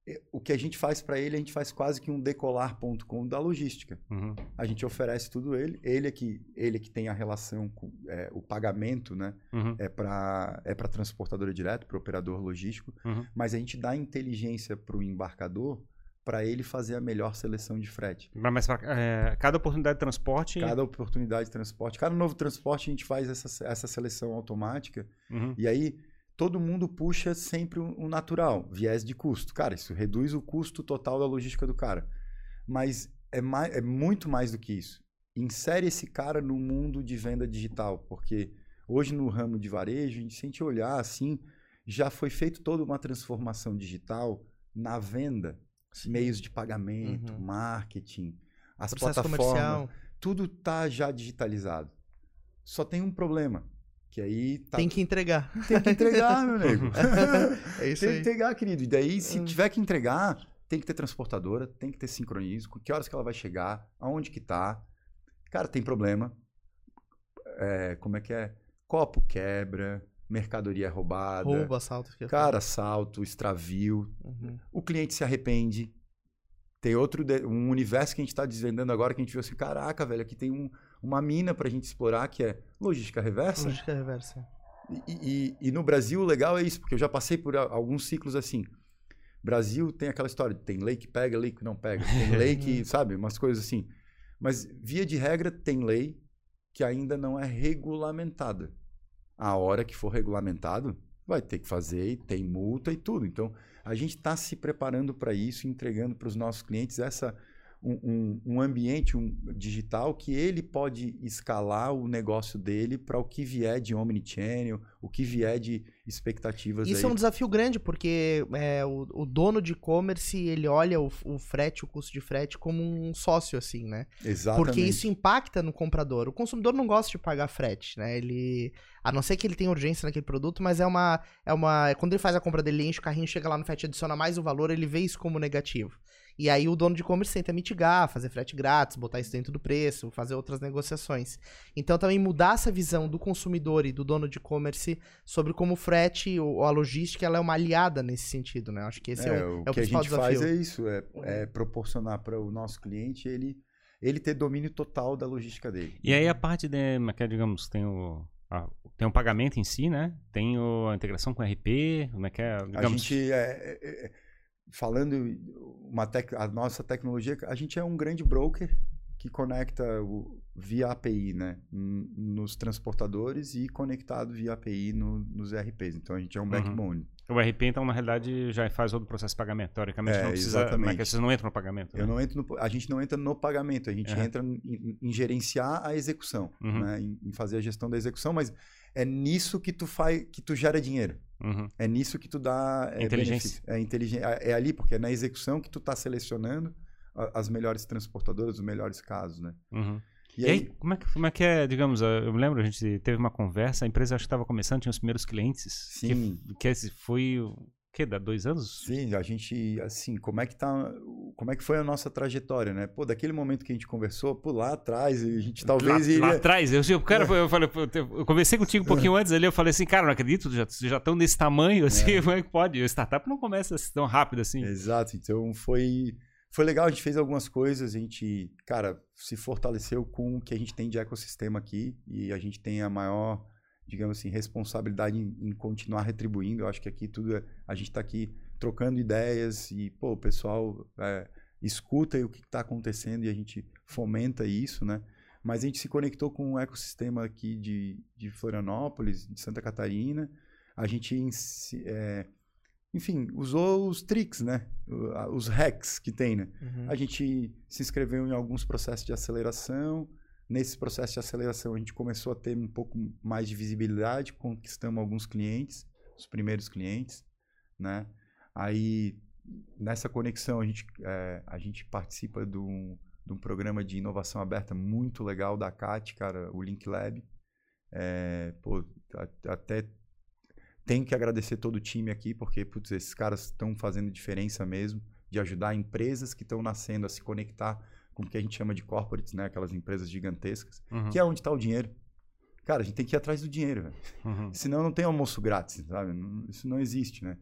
é, o que a gente faz para ele, a gente faz quase que um decolar.com da logística. Uhum. A gente oferece tudo ele, ele é que ele é que tem a relação com é, o pagamento, né? Uhum. É para é para transportadora direto, para operador logístico, Uhum. mas a gente dá inteligência para o embarcador para ele fazer a melhor seleção de frete. Mas pra- é, cada oportunidade de transporte. Cada oportunidade de transporte, cada novo transporte a gente faz essa, essa seleção automática Uhum. e aí todo mundo puxa sempre o o natural, viés de custo. Cara, isso reduz o custo total da logística do cara. Mas é, mais, é muito mais do que isso. Insere esse cara no mundo de venda digital, porque hoje no ramo de varejo, a gente, se a gente olhar assim, já foi feito toda uma transformação digital na venda, meios de pagamento, Uhum. marketing, as Processo plataformas comercial. tudo tá já digitalizado. Só tem um problema, que aí tá... Tem que entregar. tem que entregar, meu nego. É isso tem que aí. entregar, querido. E daí, se Hum. tiver que entregar, tem que ter transportadora, tem que ter sincronismo, que horas que ela vai chegar, aonde que tá. Cara, tem problema. É, como é que é? Copo quebra, mercadoria roubada, Roubo, assalto. cara, assalto, extravio. Uhum. o cliente se arrepende. Tem outro, um universo que a gente está desvendando agora que a gente viu assim, caraca, velho, aqui tem um- uma mina para a gente explorar que é logística reversa. Logística reversa. E, e- e no Brasil o legal é isso, porque eu já passei por alguns ciclos assim. Brasil tem aquela história, tem lei que pega, lei que não pega. Tem lei que, sabe, umas coisas assim. Mas, via de regra, tem lei que ainda não é regulamentada. A hora que for regulamentado, vai ter que fazer, e tem multa e tudo. Então, a gente está se preparando para isso, entregando para os nossos clientes essa um, um- um ambiente um, digital que ele pode escalar o negócio dele para o que vier de omnichannel, o que vier de expectativas Isso aí. é um desafio grande, porque é, o, o dono de e-commerce, ele olha o, o frete, o custo de frete, como um sócio, assim, né? Exatamente. Porque isso impacta no comprador. O consumidor não gosta de pagar frete, né? Ele. A não ser que ele tenha urgência naquele produto, mas é uma. É uma. Quando ele faz a compra dele, ele enche o carrinho, chega lá no frete, adiciona mais o valor, ele vê isso como negativo. E aí o dono de e-commerce tenta mitigar, fazer frete grátis, botar isso dentro do preço, fazer outras negociações. Então também mudar essa visão do consumidor e do dono de e-commerce sobre como o frete ou a logística ela é uma aliada nesse sentido, né? Acho que esse é, É, o, o é o que a principal gente desafio. faz é isso, é, é proporcionar para o nosso cliente ele, ele ter domínio total da logística dele. E aí a parte de, como é que é, digamos, tem o, a- tem o pagamento em si, né? Tem o- a integração com o RP, como é que é, A digamos, gente, é, é, é, falando uma tec, a nossa tecnologia, a gente é um grande broker que conecta o, via API, né? Nos transportadores e conectado via API no- nos RPs. Então a gente é um Uhum. backbone. O RP, então, na realidade, já faz todo o processo de pagamento. Teoricamente, É, não precisa. exatamente. Mas vocês não entram no pagamento. Eu né? não entro no- a gente não entra no pagamento, a gente Aham. entra em, em gerenciar a execução, Uhum. né? em, em fazer a gestão da execução, mas é nisso que tu faz, que tu gera dinheiro. Uhum. É nisso que tu dá é, Inteligência. benefício. É, inteligen- é é ali, porque é na execução que tu tá selecionando as melhores transportadoras, os melhores casos, né? Uhum. E, E, aí, aí, como é, que, como é que é, digamos, eu me lembro, a gente teve uma conversa, a empresa acho que estava começando, tinha os primeiros clientes. Sim. Que, que foi, o quê, dá dois anos? sim, a gente, assim, como é que tá, como é que foi a nossa trajetória, né? Pô, daquele momento que a gente conversou, pô, lá atrás, a gente talvez lá, iria... lá atrás, eu, eu, cara, eu falei, eu conversei contigo um pouquinho antes ali, eu falei assim, cara, não acredito, já, já estão desse tamanho, assim, como é que pode? O startup não começa assim tão rápido assim. Exato, então foi foi legal, a gente fez algumas coisas, a gente, cara, se fortaleceu com o que a gente tem de ecossistema aqui e a gente tem a maior, digamos assim, responsabilidade em, em continuar retribuindo. Eu acho que aqui tudo é, a gente está aqui trocando ideias e, pô, o pessoal é, escuta o que está acontecendo e a gente fomenta isso, né? Mas a gente se conectou com o ecossistema aqui de, de Florianópolis, de Santa Catarina. A gente é, enfim, usou os tricks, né? Os hacks que tem, né? Uhum. A gente se inscreveu em alguns processos de aceleração. Nesse processo de aceleração, a gente começou a ter um pouco mais de visibilidade, conquistamos alguns clientes, os primeiros clientes, né? Aí, nessa conexão, a gente, eh, a gente participa de um, de um programa de inovação aberta muito legal da CAT, cara, o Link Lab. Eh, pô, até tenho que agradecer todo o time aqui, porque putz, esses caras estão fazendo diferença mesmo, de ajudar empresas que estão nascendo a se conectar com o que a gente chama de corporates, né? Aquelas empresas gigantescas, Uhum, que é onde está o dinheiro. Cara, a gente tem que ir atrás do dinheiro, velho. uhum. Senão não tem almoço grátis, sabe? Isso não existe, né?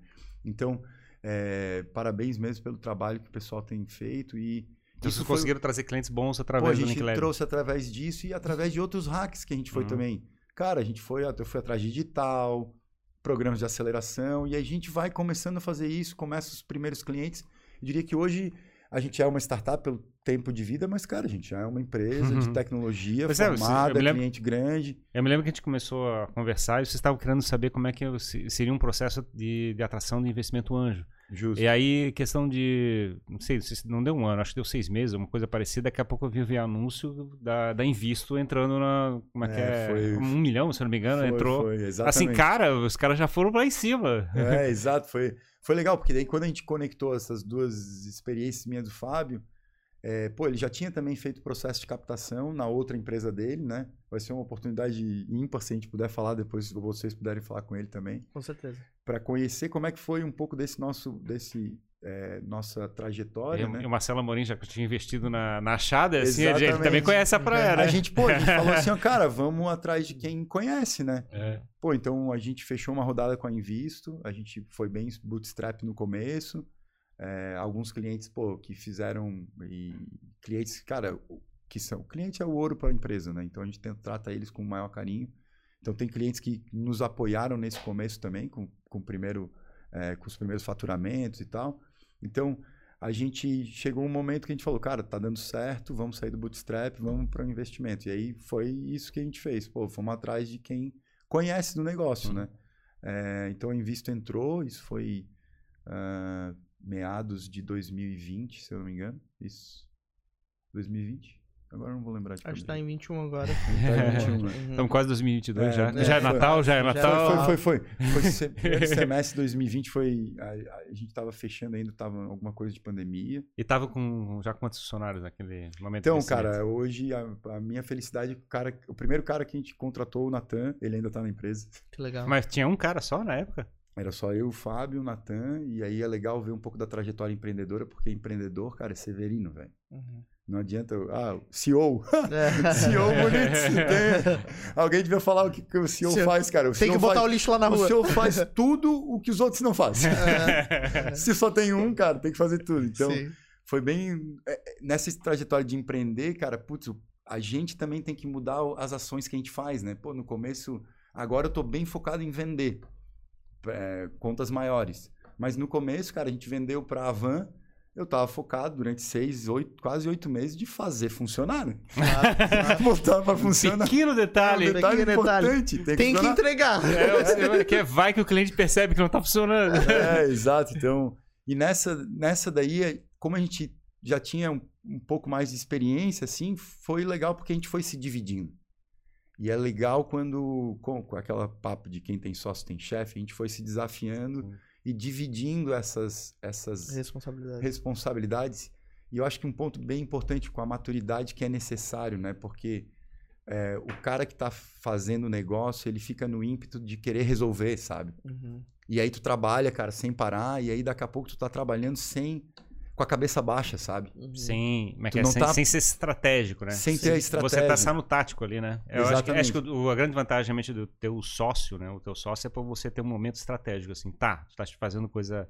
Então, é, parabéns mesmo pelo trabalho que o pessoal tem feito e Então vocês foi- conseguiram trazer clientes bons Pô, a através do gente trouxe através disso e através de outros hacks que a gente foi Uhum. também. Cara, a gente foi, eu fui atrás de digital, programas de aceleração, e a gente vai começando a fazer isso, começa os primeiros clientes. Eu diria que hoje a gente é uma startup pelo tempo de vida, mas, cara, a gente é uma empresa de Uhum. tecnologia Pois é, formada, me lembro- cliente grande. Eu me lembro que a gente começou a conversar e vocês estavam querendo saber como é que seria um processo de, de atração de investimento anjo. Justo. E aí, questão de. Não sei, se não deu um ano, acho que deu seis meses, uma coisa parecida. Daqui a pouco eu vi, vi anúncio da, da Invisto entrando na. Como é que É, é? foi- um milhão, se eu não me engano, Foi, entrou. foi, assim, cara, os caras já foram lá em cima. É, exato. Foi, foi legal, porque daí quando a gente conectou essas duas experiências minhas do Fábio, é, pô, ele já tinha também feito processo de captação na outra empresa dele, né? Vai ser uma oportunidade ímpar se a gente puder falar depois, se vocês puderem falar com ele também, Com certeza. para conhecer como é que foi um pouco desse nosso, desse é, nossa trajetória, E, né? e o Marcelo Amorim já tinha investido na, na Achada, assim, ele, ele Exatamente. também conhece a praia, né? A gente, pô, a gente falou assim, ó, cara, vamos atrás de quem conhece, né? É. Pô, então a gente fechou uma rodada com a Invisto, a gente foi bem bootstrap no começo. é, alguns clientes, pô, que fizeram. E clientes, cara, que são. O cliente é o ouro para a empresa, né? Então a gente tenta, trata eles com o maior carinho. Então tem clientes que nos apoiaram nesse começo também, com, com, primeiro, é, com os primeiros faturamentos e tal. Então a gente chegou um momento que a gente falou, cara, tá dando certo, vamos sair do bootstrap, vamos para o investimento. E aí foi isso que a gente fez. Pô, fomos atrás de quem conhece do negócio, Uhum. né? É, então a Invisto entrou, isso foi ah, meados de 2020, se eu não me engano. Isso. 2020? Agora eu não vou lembrar de Acho que tá em 21 agora. Tá em 21, né? Uhum. Estamos quase em 2022 É, já. é, já é foi- Natal, já é já- Natal. Foi, foi, foi. Foi primeiro semestre de 2020 foi. A, a gente tava fechando ainda, tava alguma coisa de pandemia. E tava com já quantos funcionários naquele momento? Então, cara, hoje a, a minha felicidade, o, cara, o primeiro cara que a gente contratou, o Natan, ele ainda tá na empresa. Que legal. Mas tinha um cara só na época? Era só eu, o Fábio, o Natan, e aí é legal ver um pouco da trajetória empreendedora, porque empreendedor, cara, é severino, velho. Uhum. Não adianta. Ah, CEO. CEO bonito. se tem. Alguém devia falar o que, que o CEO CEO. faz, cara. O Tem CEO que botar faz, o lixo lá na o rua. CEO faz tudo o que os outros não fazem. É, Se só tem um, cara, tem que fazer tudo. Então, sim. foi bem. é, é, Nessa trajetória de empreender, cara, putz, o- a gente também tem que mudar o- as ações que a gente faz, né? Pô, no começo, agora eu tô bem focado em vender é, contas maiores. Mas no começo, cara, a gente vendeu para a Van eu tava focado durante seis, oito, quase oito meses de fazer funcionar, né? Botar pra funcionar. Pequeno detalhe. É um detalhe pequeno detalhe. importante. Tem que, Tem que entregar. É, é, que é- vai que o cliente percebe que não tá funcionando. É, exato. Então, e nessa, nessa daí, como a gente já tinha um, um pouco mais de experiência, assim, foi legal porque a gente foi se dividindo. E é legal quando, com, com aquela papo de quem tem sócio tem chefe, a gente foi se desafiando Sim. E dividindo essas, essas Responsabilidade. responsabilidades. E eu acho que um ponto bem importante com a maturidade que é necessário, né? Porque é, o cara que está fazendo o negócio, ele fica no ímpeto de querer resolver, sabe? Uhum. E aí tu trabalha, cara, sem parar, e aí daqui a pouco tu tá trabalhando sem com a cabeça baixa, sabe? Uhum. Sim, mas é não sem, tá- sem ser estratégico, né? Sem ter a Você estratégia. pensar no tático ali, né? Eu acho que, acho que a grande vantagem realmente do teu sócio, né? O teu sócio é pra você ter um momento estratégico, assim, tá, tu tá fazendo coisa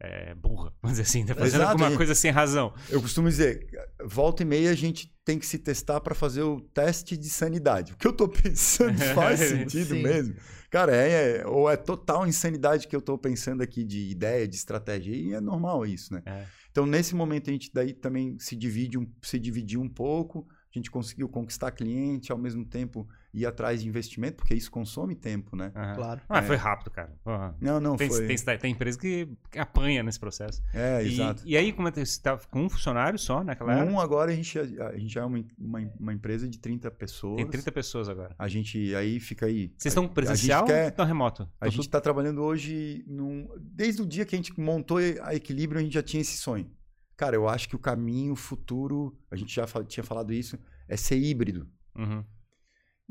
é, burra, vamos dizer assim, tá fazendo Exato, alguma e- coisa sem razão. Eu costumo dizer, volta e meia a gente tem que se testar para fazer o teste de sanidade. O que eu tô pensando faz sentido Sim. mesmo. Cara, é, é- ou é total insanidade que eu tô pensando aqui de ideia, de estratégia, e é normal isso, né? É. Então, nesse momento, a gente daí também se divide se dividiu um pouco, a gente conseguiu conquistar cliente, ao mesmo tempo ir atrás de investimento, porque isso consome tempo, né? Aham. Claro. Ah, É. foi rápido, cara. Porra. Não, não, Tem, foi... tem, tem empresa que apanha nesse processo. É, e, exato. e aí, como é que você tá com um funcionário só naquela era? Um agora a gente, a gente é uma, uma, uma empresa de 30 pessoas. Tem 30 pessoas agora. A gente aí fica aí. Vocês estão presencial gente, ou quer, estão remoto? a Tão gente está trabalhando hoje num, desde o dia que a gente montou a Equilíbrio, a gente já tinha esse sonho. Cara, eu acho que o caminho futuro, a gente já fa- tinha falado isso, é ser híbrido. Uhum.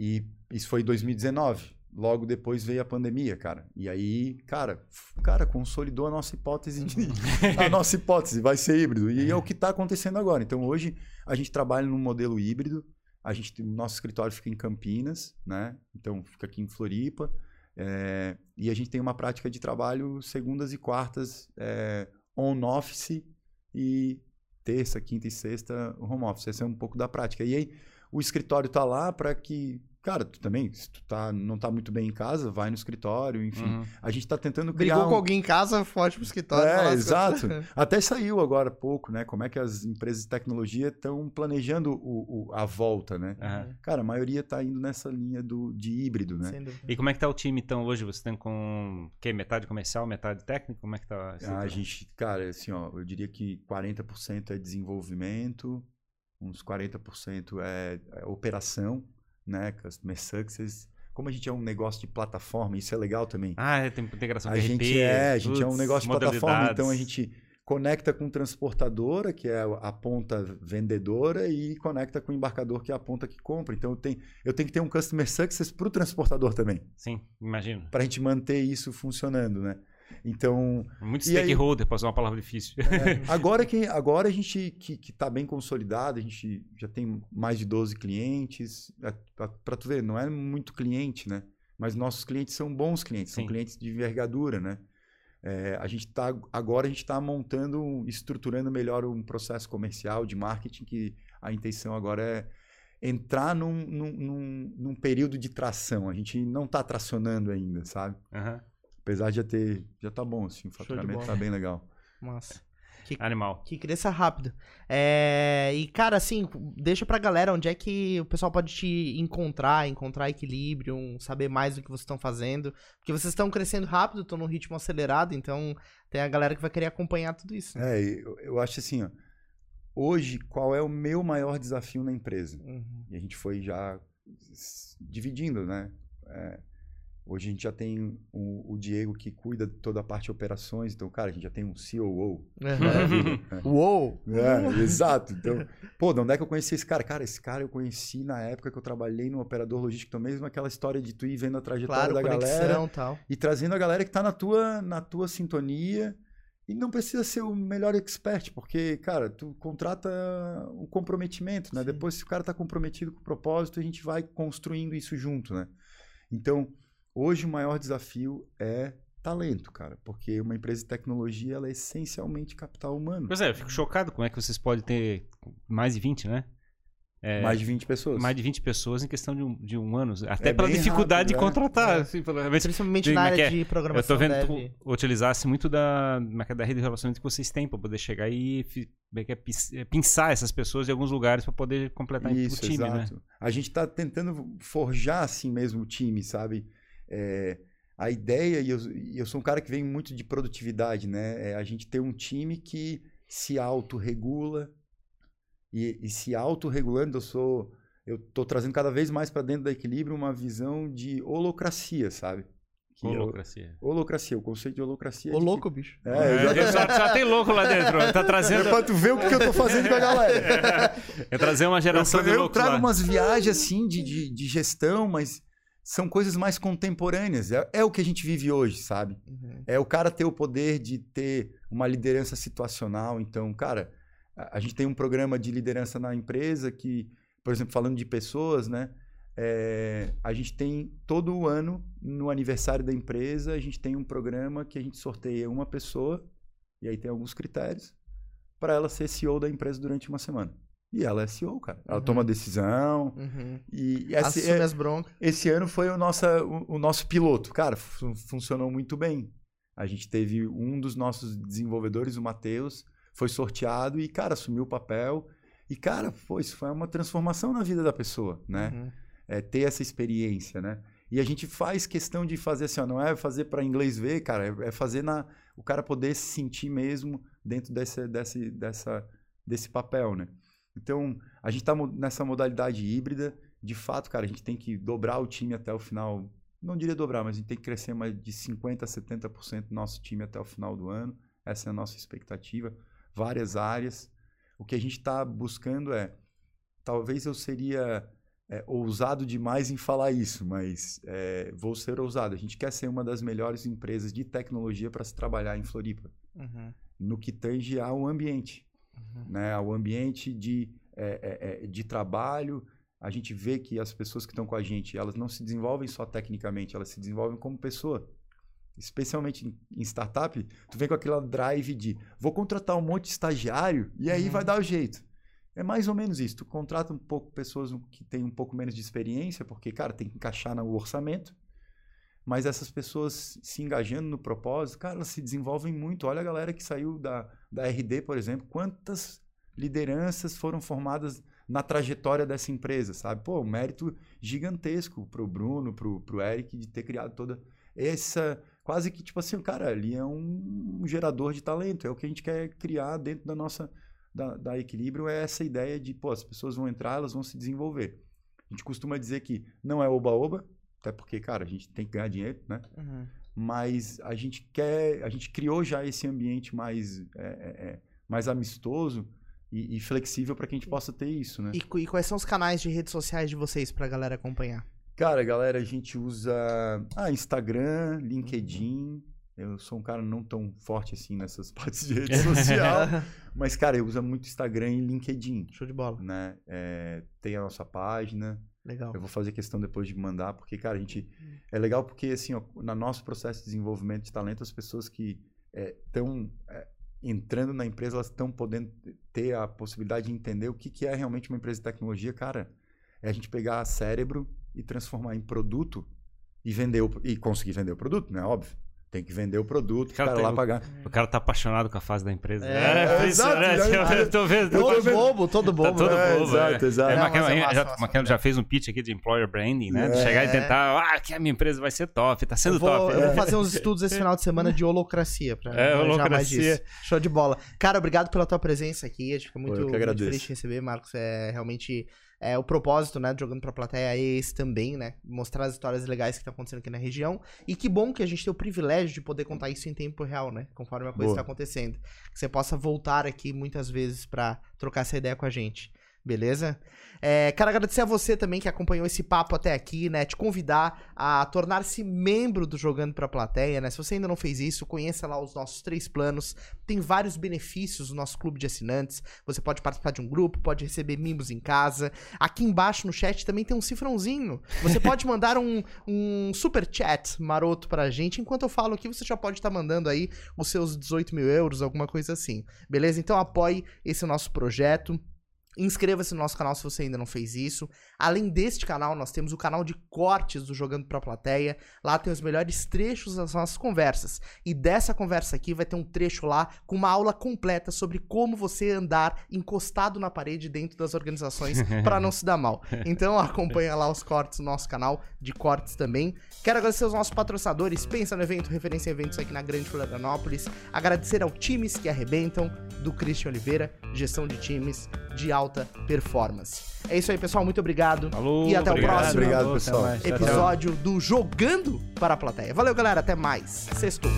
E isso foi em 2019. Logo depois veio a pandemia, cara. E aí, cara, cara, consolidou a nossa hipótese de, a nossa hipótese vai ser híbrido. E é o que está acontecendo agora. Então, hoje a gente trabalha num modelo híbrido. A gente, nosso escritório fica em Campinas, né? Então fica aqui em Floripa. É, e a gente tem uma prática de trabalho segundas e quartas é, on office e terça, quinta e sexta home office. Essa é um pouco da prática. E aí o escritório tá lá para que, cara, tu também, se tu tá, não tá muito bem em casa, vai no escritório, enfim. Uhum. A gente tá tentando criar Brigou um... com alguém em casa, foge pro escritório. É, exato. coisas. Até saiu agora há pouco, né? Como é que as empresas de tecnologia estão planejando o, o- a volta, né? Aham. Cara, a maioria tá indo nessa linha do, de híbrido, né? E como é que tá o time então hoje? Você tem com que metade comercial, metade técnico? Como é que tá? Ah, a gente, cara, assim, ó, eu diria que 40% é desenvolvimento, uns 40% é, é operação, né? Customer success. Como a gente é um negócio de plataforma, isso é legal também. Ah, é, tem integração a de gente RP, é, a gente é um putz, negócio de plataforma, então a gente conecta com transportadora, que é a ponta vendedora, e conecta com o embarcador, que é a ponta que compra. Então eu tenho, eu tenho que ter um customer success para o transportador também, Sim, imagino. para a gente manter isso funcionando, né? Então, Muito stakeholder, para usar uma palavra difícil. é, agora que agora a gente que, que tá bem consolidado, a gente já tem mais de 12 clientes, para tu ver, não é muito cliente, né? Mas nossos clientes são bons clientes, são Sim. clientes de envergadura, né? É, a gente tá agora a gente está montando, estruturando melhor um processo comercial de marketing que a intenção agora é entrar num, num, num, num período de tração. A gente não está tracionando ainda, sabe? Aham. Apesar de já ter, já tá bom assim, o faturamento tá bem legal. Massa. Animal. Que cresça rápido. É, e, cara, assim, deixa pra galera onde é que o pessoal pode te encontrar, encontrar equilíbrio, saber mais do que vocês estão fazendo. Porque vocês estão crescendo rápido, estão num ritmo acelerado, então tem a galera que vai querer acompanhar tudo isso. né? É, eu, eu acho assim, ó. Hoje, qual é o meu maior desafio na empresa? Uhum. E a gente foi já dividindo, né? É, hoje a gente já tem o, o Diego que cuida de toda a parte de operações. Então, cara, a gente já tem um COO. Maravilha. né? Uou! É, exato. Então, pô, de onde é que eu conheci esse cara? Cara, esse cara eu conheci na época que eu trabalhei no operador logístico. Então, mesmo aquela história de tu ir vendo a trajetória Claro, da galera conexão e tal. e trazendo a galera que tá na tua, na tua sintonia. E não precisa ser o melhor expert, porque, cara, tu contrata o comprometimento, né? Sim. Depois, se o cara tá comprometido com o propósito, a gente vai construindo isso junto, né? Então, hoje o maior desafio é talento, cara, porque uma empresa de tecnologia, ela é essencialmente capital humano. Pois é, eu fico chocado como é que vocês podem ter mais de 20, né? É, Mais de 20 pessoas. mais de 20 pessoas em questão de um, de um ano. Até É pela dificuldade rápido, de é. contratar. É. assim, pelo menos. Principalmente na é que área é? de Eu programação. tô vendo dev. que tu utilizasse muito da, é é, da rede de relacionamento que vocês têm para poder chegar e é é, é, pinçar essas pessoas em alguns lugares para poder completar Isso, o time, né? exato. A gente está tentando forjar assim mesmo o time, sabe? É, a ideia, e eu, eu sou um cara que vem muito de produtividade, né? É a gente ter um time que se autorregula e, e se autorregulando, eu sou. Eu tô trazendo cada vez mais para dentro da equilíbrio uma visão de holocracia, sabe? Que eu- Holocracia. holocracia, o conceito de holocracia. Ô, de que- louco, bicho. É, É, exatamente. só, só tem louco lá dentro. Tá trazendo. É pra tu ver o que eu tô fazendo com a galera. É trazer uma geração eu, de eu loucos trago lá. umas viagens assim de, de, de gestão, mas são coisas mais contemporâneas. É, é o que a gente vive hoje, sabe? Uhum. É o cara ter o poder de ter uma liderança situacional. Então, cara, a, a gente tem um programa de liderança na empresa que, por exemplo, falando de pessoas, né? é, a gente tem todo o ano, no aniversário da empresa, a gente tem um programa que a gente sorteia uma pessoa, e aí tem alguns critérios, para ela ser CEO da empresa durante uma semana. E ela é CEO, cara. Ela Uhum. toma decisão. Uhum. E essa, Assume é- as broncas. esse ano foi o, nossa, o, o nosso piloto. Cara, fu- funcionou muito bem. A gente teve um dos nossos desenvolvedores, o Matheus, foi sorteado e, cara, assumiu o papel. E, cara, pô, isso foi uma transformação na vida da pessoa, né? Uhum. É, ter essa experiência, né? E a gente faz questão de fazer assim, ó, não é fazer para inglês ver, cara, é- é fazer na o cara poder se sentir mesmo dentro desse, desse, dessa, desse papel, né? Então, a gente está nessa modalidade híbrida. De fato, cara, a gente tem que dobrar o time até o final. Não diria dobrar, mas a gente tem que crescer mais de 50% a 70% do nosso time até o final do ano. Essa é a nossa expectativa. Várias áreas. O que a gente está buscando é. Talvez eu seria é, ousado demais em falar isso, mas é, vou ser ousado. A gente quer ser uma das melhores empresas de tecnologia para se trabalhar em Floripa Uhum. no que tange ao ambiente, Uhum. né? Ao ambiente de, é, é, é, de trabalho. A gente vê que as pessoas que estão com a gente, elas não se desenvolvem só tecnicamente, elas se desenvolvem como pessoa. Especialmente em- em startup, tu vem com aquela drive de vou contratar um monte de estagiário e aí Uhum. vai dar o jeito. É mais ou menos isso. Tu contrata um pouco pessoas que têm um pouco menos de experiência, porque, cara, tem que encaixar no orçamento. Mas essas pessoas se engajando no propósito, cara, elas se desenvolvem muito. Olha a galera que saiu da, da RD, por exemplo, quantas lideranças foram formadas na trajetória dessa empresa, sabe? Pô, um mérito gigantesco pro Bruno, pro, pro Eric, de ter criado toda essa. Quase que, tipo assim, cara ali é um gerador de talento. É o que a gente quer criar dentro da nossa. Da, da equilíbrio é essa ideia de, pô, as pessoas vão entrar, elas vão se desenvolver. A gente costuma dizer que não é oba-oba, até porque, cara, a gente tem que ganhar dinheiro, né? Uhum. mas a gente quer, a gente criou já esse ambiente mais, é, é, é, mais amistoso e, e flexível para que a gente possa ter isso, né? E, e quais são os canais de redes sociais de vocês pra galera acompanhar? Cara, galera, a gente usa ah, Instagram, LinkedIn. Eu sou um cara não tão forte assim nessas partes de rede social, mas cara, eu uso muito Instagram e LinkedIn, Show de bola. né? É, tem a nossa página. Legal. Eu vou fazer questão depois de mandar, porque, cara, a gente. É legal porque, assim, ó, no nosso processo de desenvolvimento de talento, as pessoas que estão entrando na empresa, elas estão podendo ter a possibilidade de entender o que, que é realmente uma empresa de tecnologia, cara. É a gente pegar cérebro e transformar em produto e vender o, e conseguir vender o produto, né? Óbvio. Tem que vender o produto, o Cara, cara, tem lá pagar. O cara tá apaixonado com a fase da empresa. É, exato, impressionante. já- Eu, eu tô vendo. Eu Todo vendo- bobo, todo bobo. Tá todo né? É, bobo, exato, é. exato. É, Não, Maquena, é já- massa, já fez um pitch aqui de employer branding, né? De É. chegar e tentar, ah, que a minha empresa vai ser top, tá sendo Eu vou, top. eu vou fazer uns estudos esse final de semana de holocracia. Pra É, holocracia. disso. Show de bola. Cara, obrigado pela tua presença aqui. A gente fica muito, eu que muito feliz de receber, Marcos. É realmente é, o propósito, né, Jogando Pra Plateia é esse também, né? Mostrar as histórias legais que estão acontecendo aqui na região. E que bom que a gente tem o privilégio de poder contar isso em tempo real, né? Conforme a coisa está acontecendo. Que você possa voltar aqui muitas vezes pra trocar essa ideia com a gente. Beleza? É, quero agradecer a você também que acompanhou esse papo até aqui, né? Te convidar a tornar-se membro do Jogando Pra Plateia, né? Se você ainda não fez isso, conheça lá os nossos três planos. Tem vários benefícios no nosso clube de assinantes. Você pode participar de um grupo, pode receber mimos em casa. Aqui embaixo no chat também tem um cifrãozinho. Você pode mandar um, um super chat maroto pra gente. Enquanto eu falo aqui, você já pode estar mandando aí os seus 18 mil euros, alguma coisa assim. Beleza? Então apoie esse nosso projeto. Inscreva-se no nosso canal se você ainda não fez isso. Além deste canal, nós temos o canal de cortes do Jogando Pra Plateia. Lá tem os melhores trechos das nossas conversas. E dessa conversa aqui vai ter um trecho lá com uma aula completa sobre como você andar encostado na parede dentro das organizações para não se dar mal. Então acompanha lá os cortes no nosso canal de cortes também. Quero agradecer aos nossos patrocinadores. Pensa no evento, referência em eventos aqui na Grande Florianópolis. Agradecer ao times que arrebentam, do Christian Oliveira, gestão de times de alta performance. É isso aí, pessoal. Muito obrigado. Falou, E até o obrigado. próximo Obrigado, Falou, pessoal. Tchau, tchau. episódio do Jogando para a Plateia. Valeu, galera. Até mais. Sextou.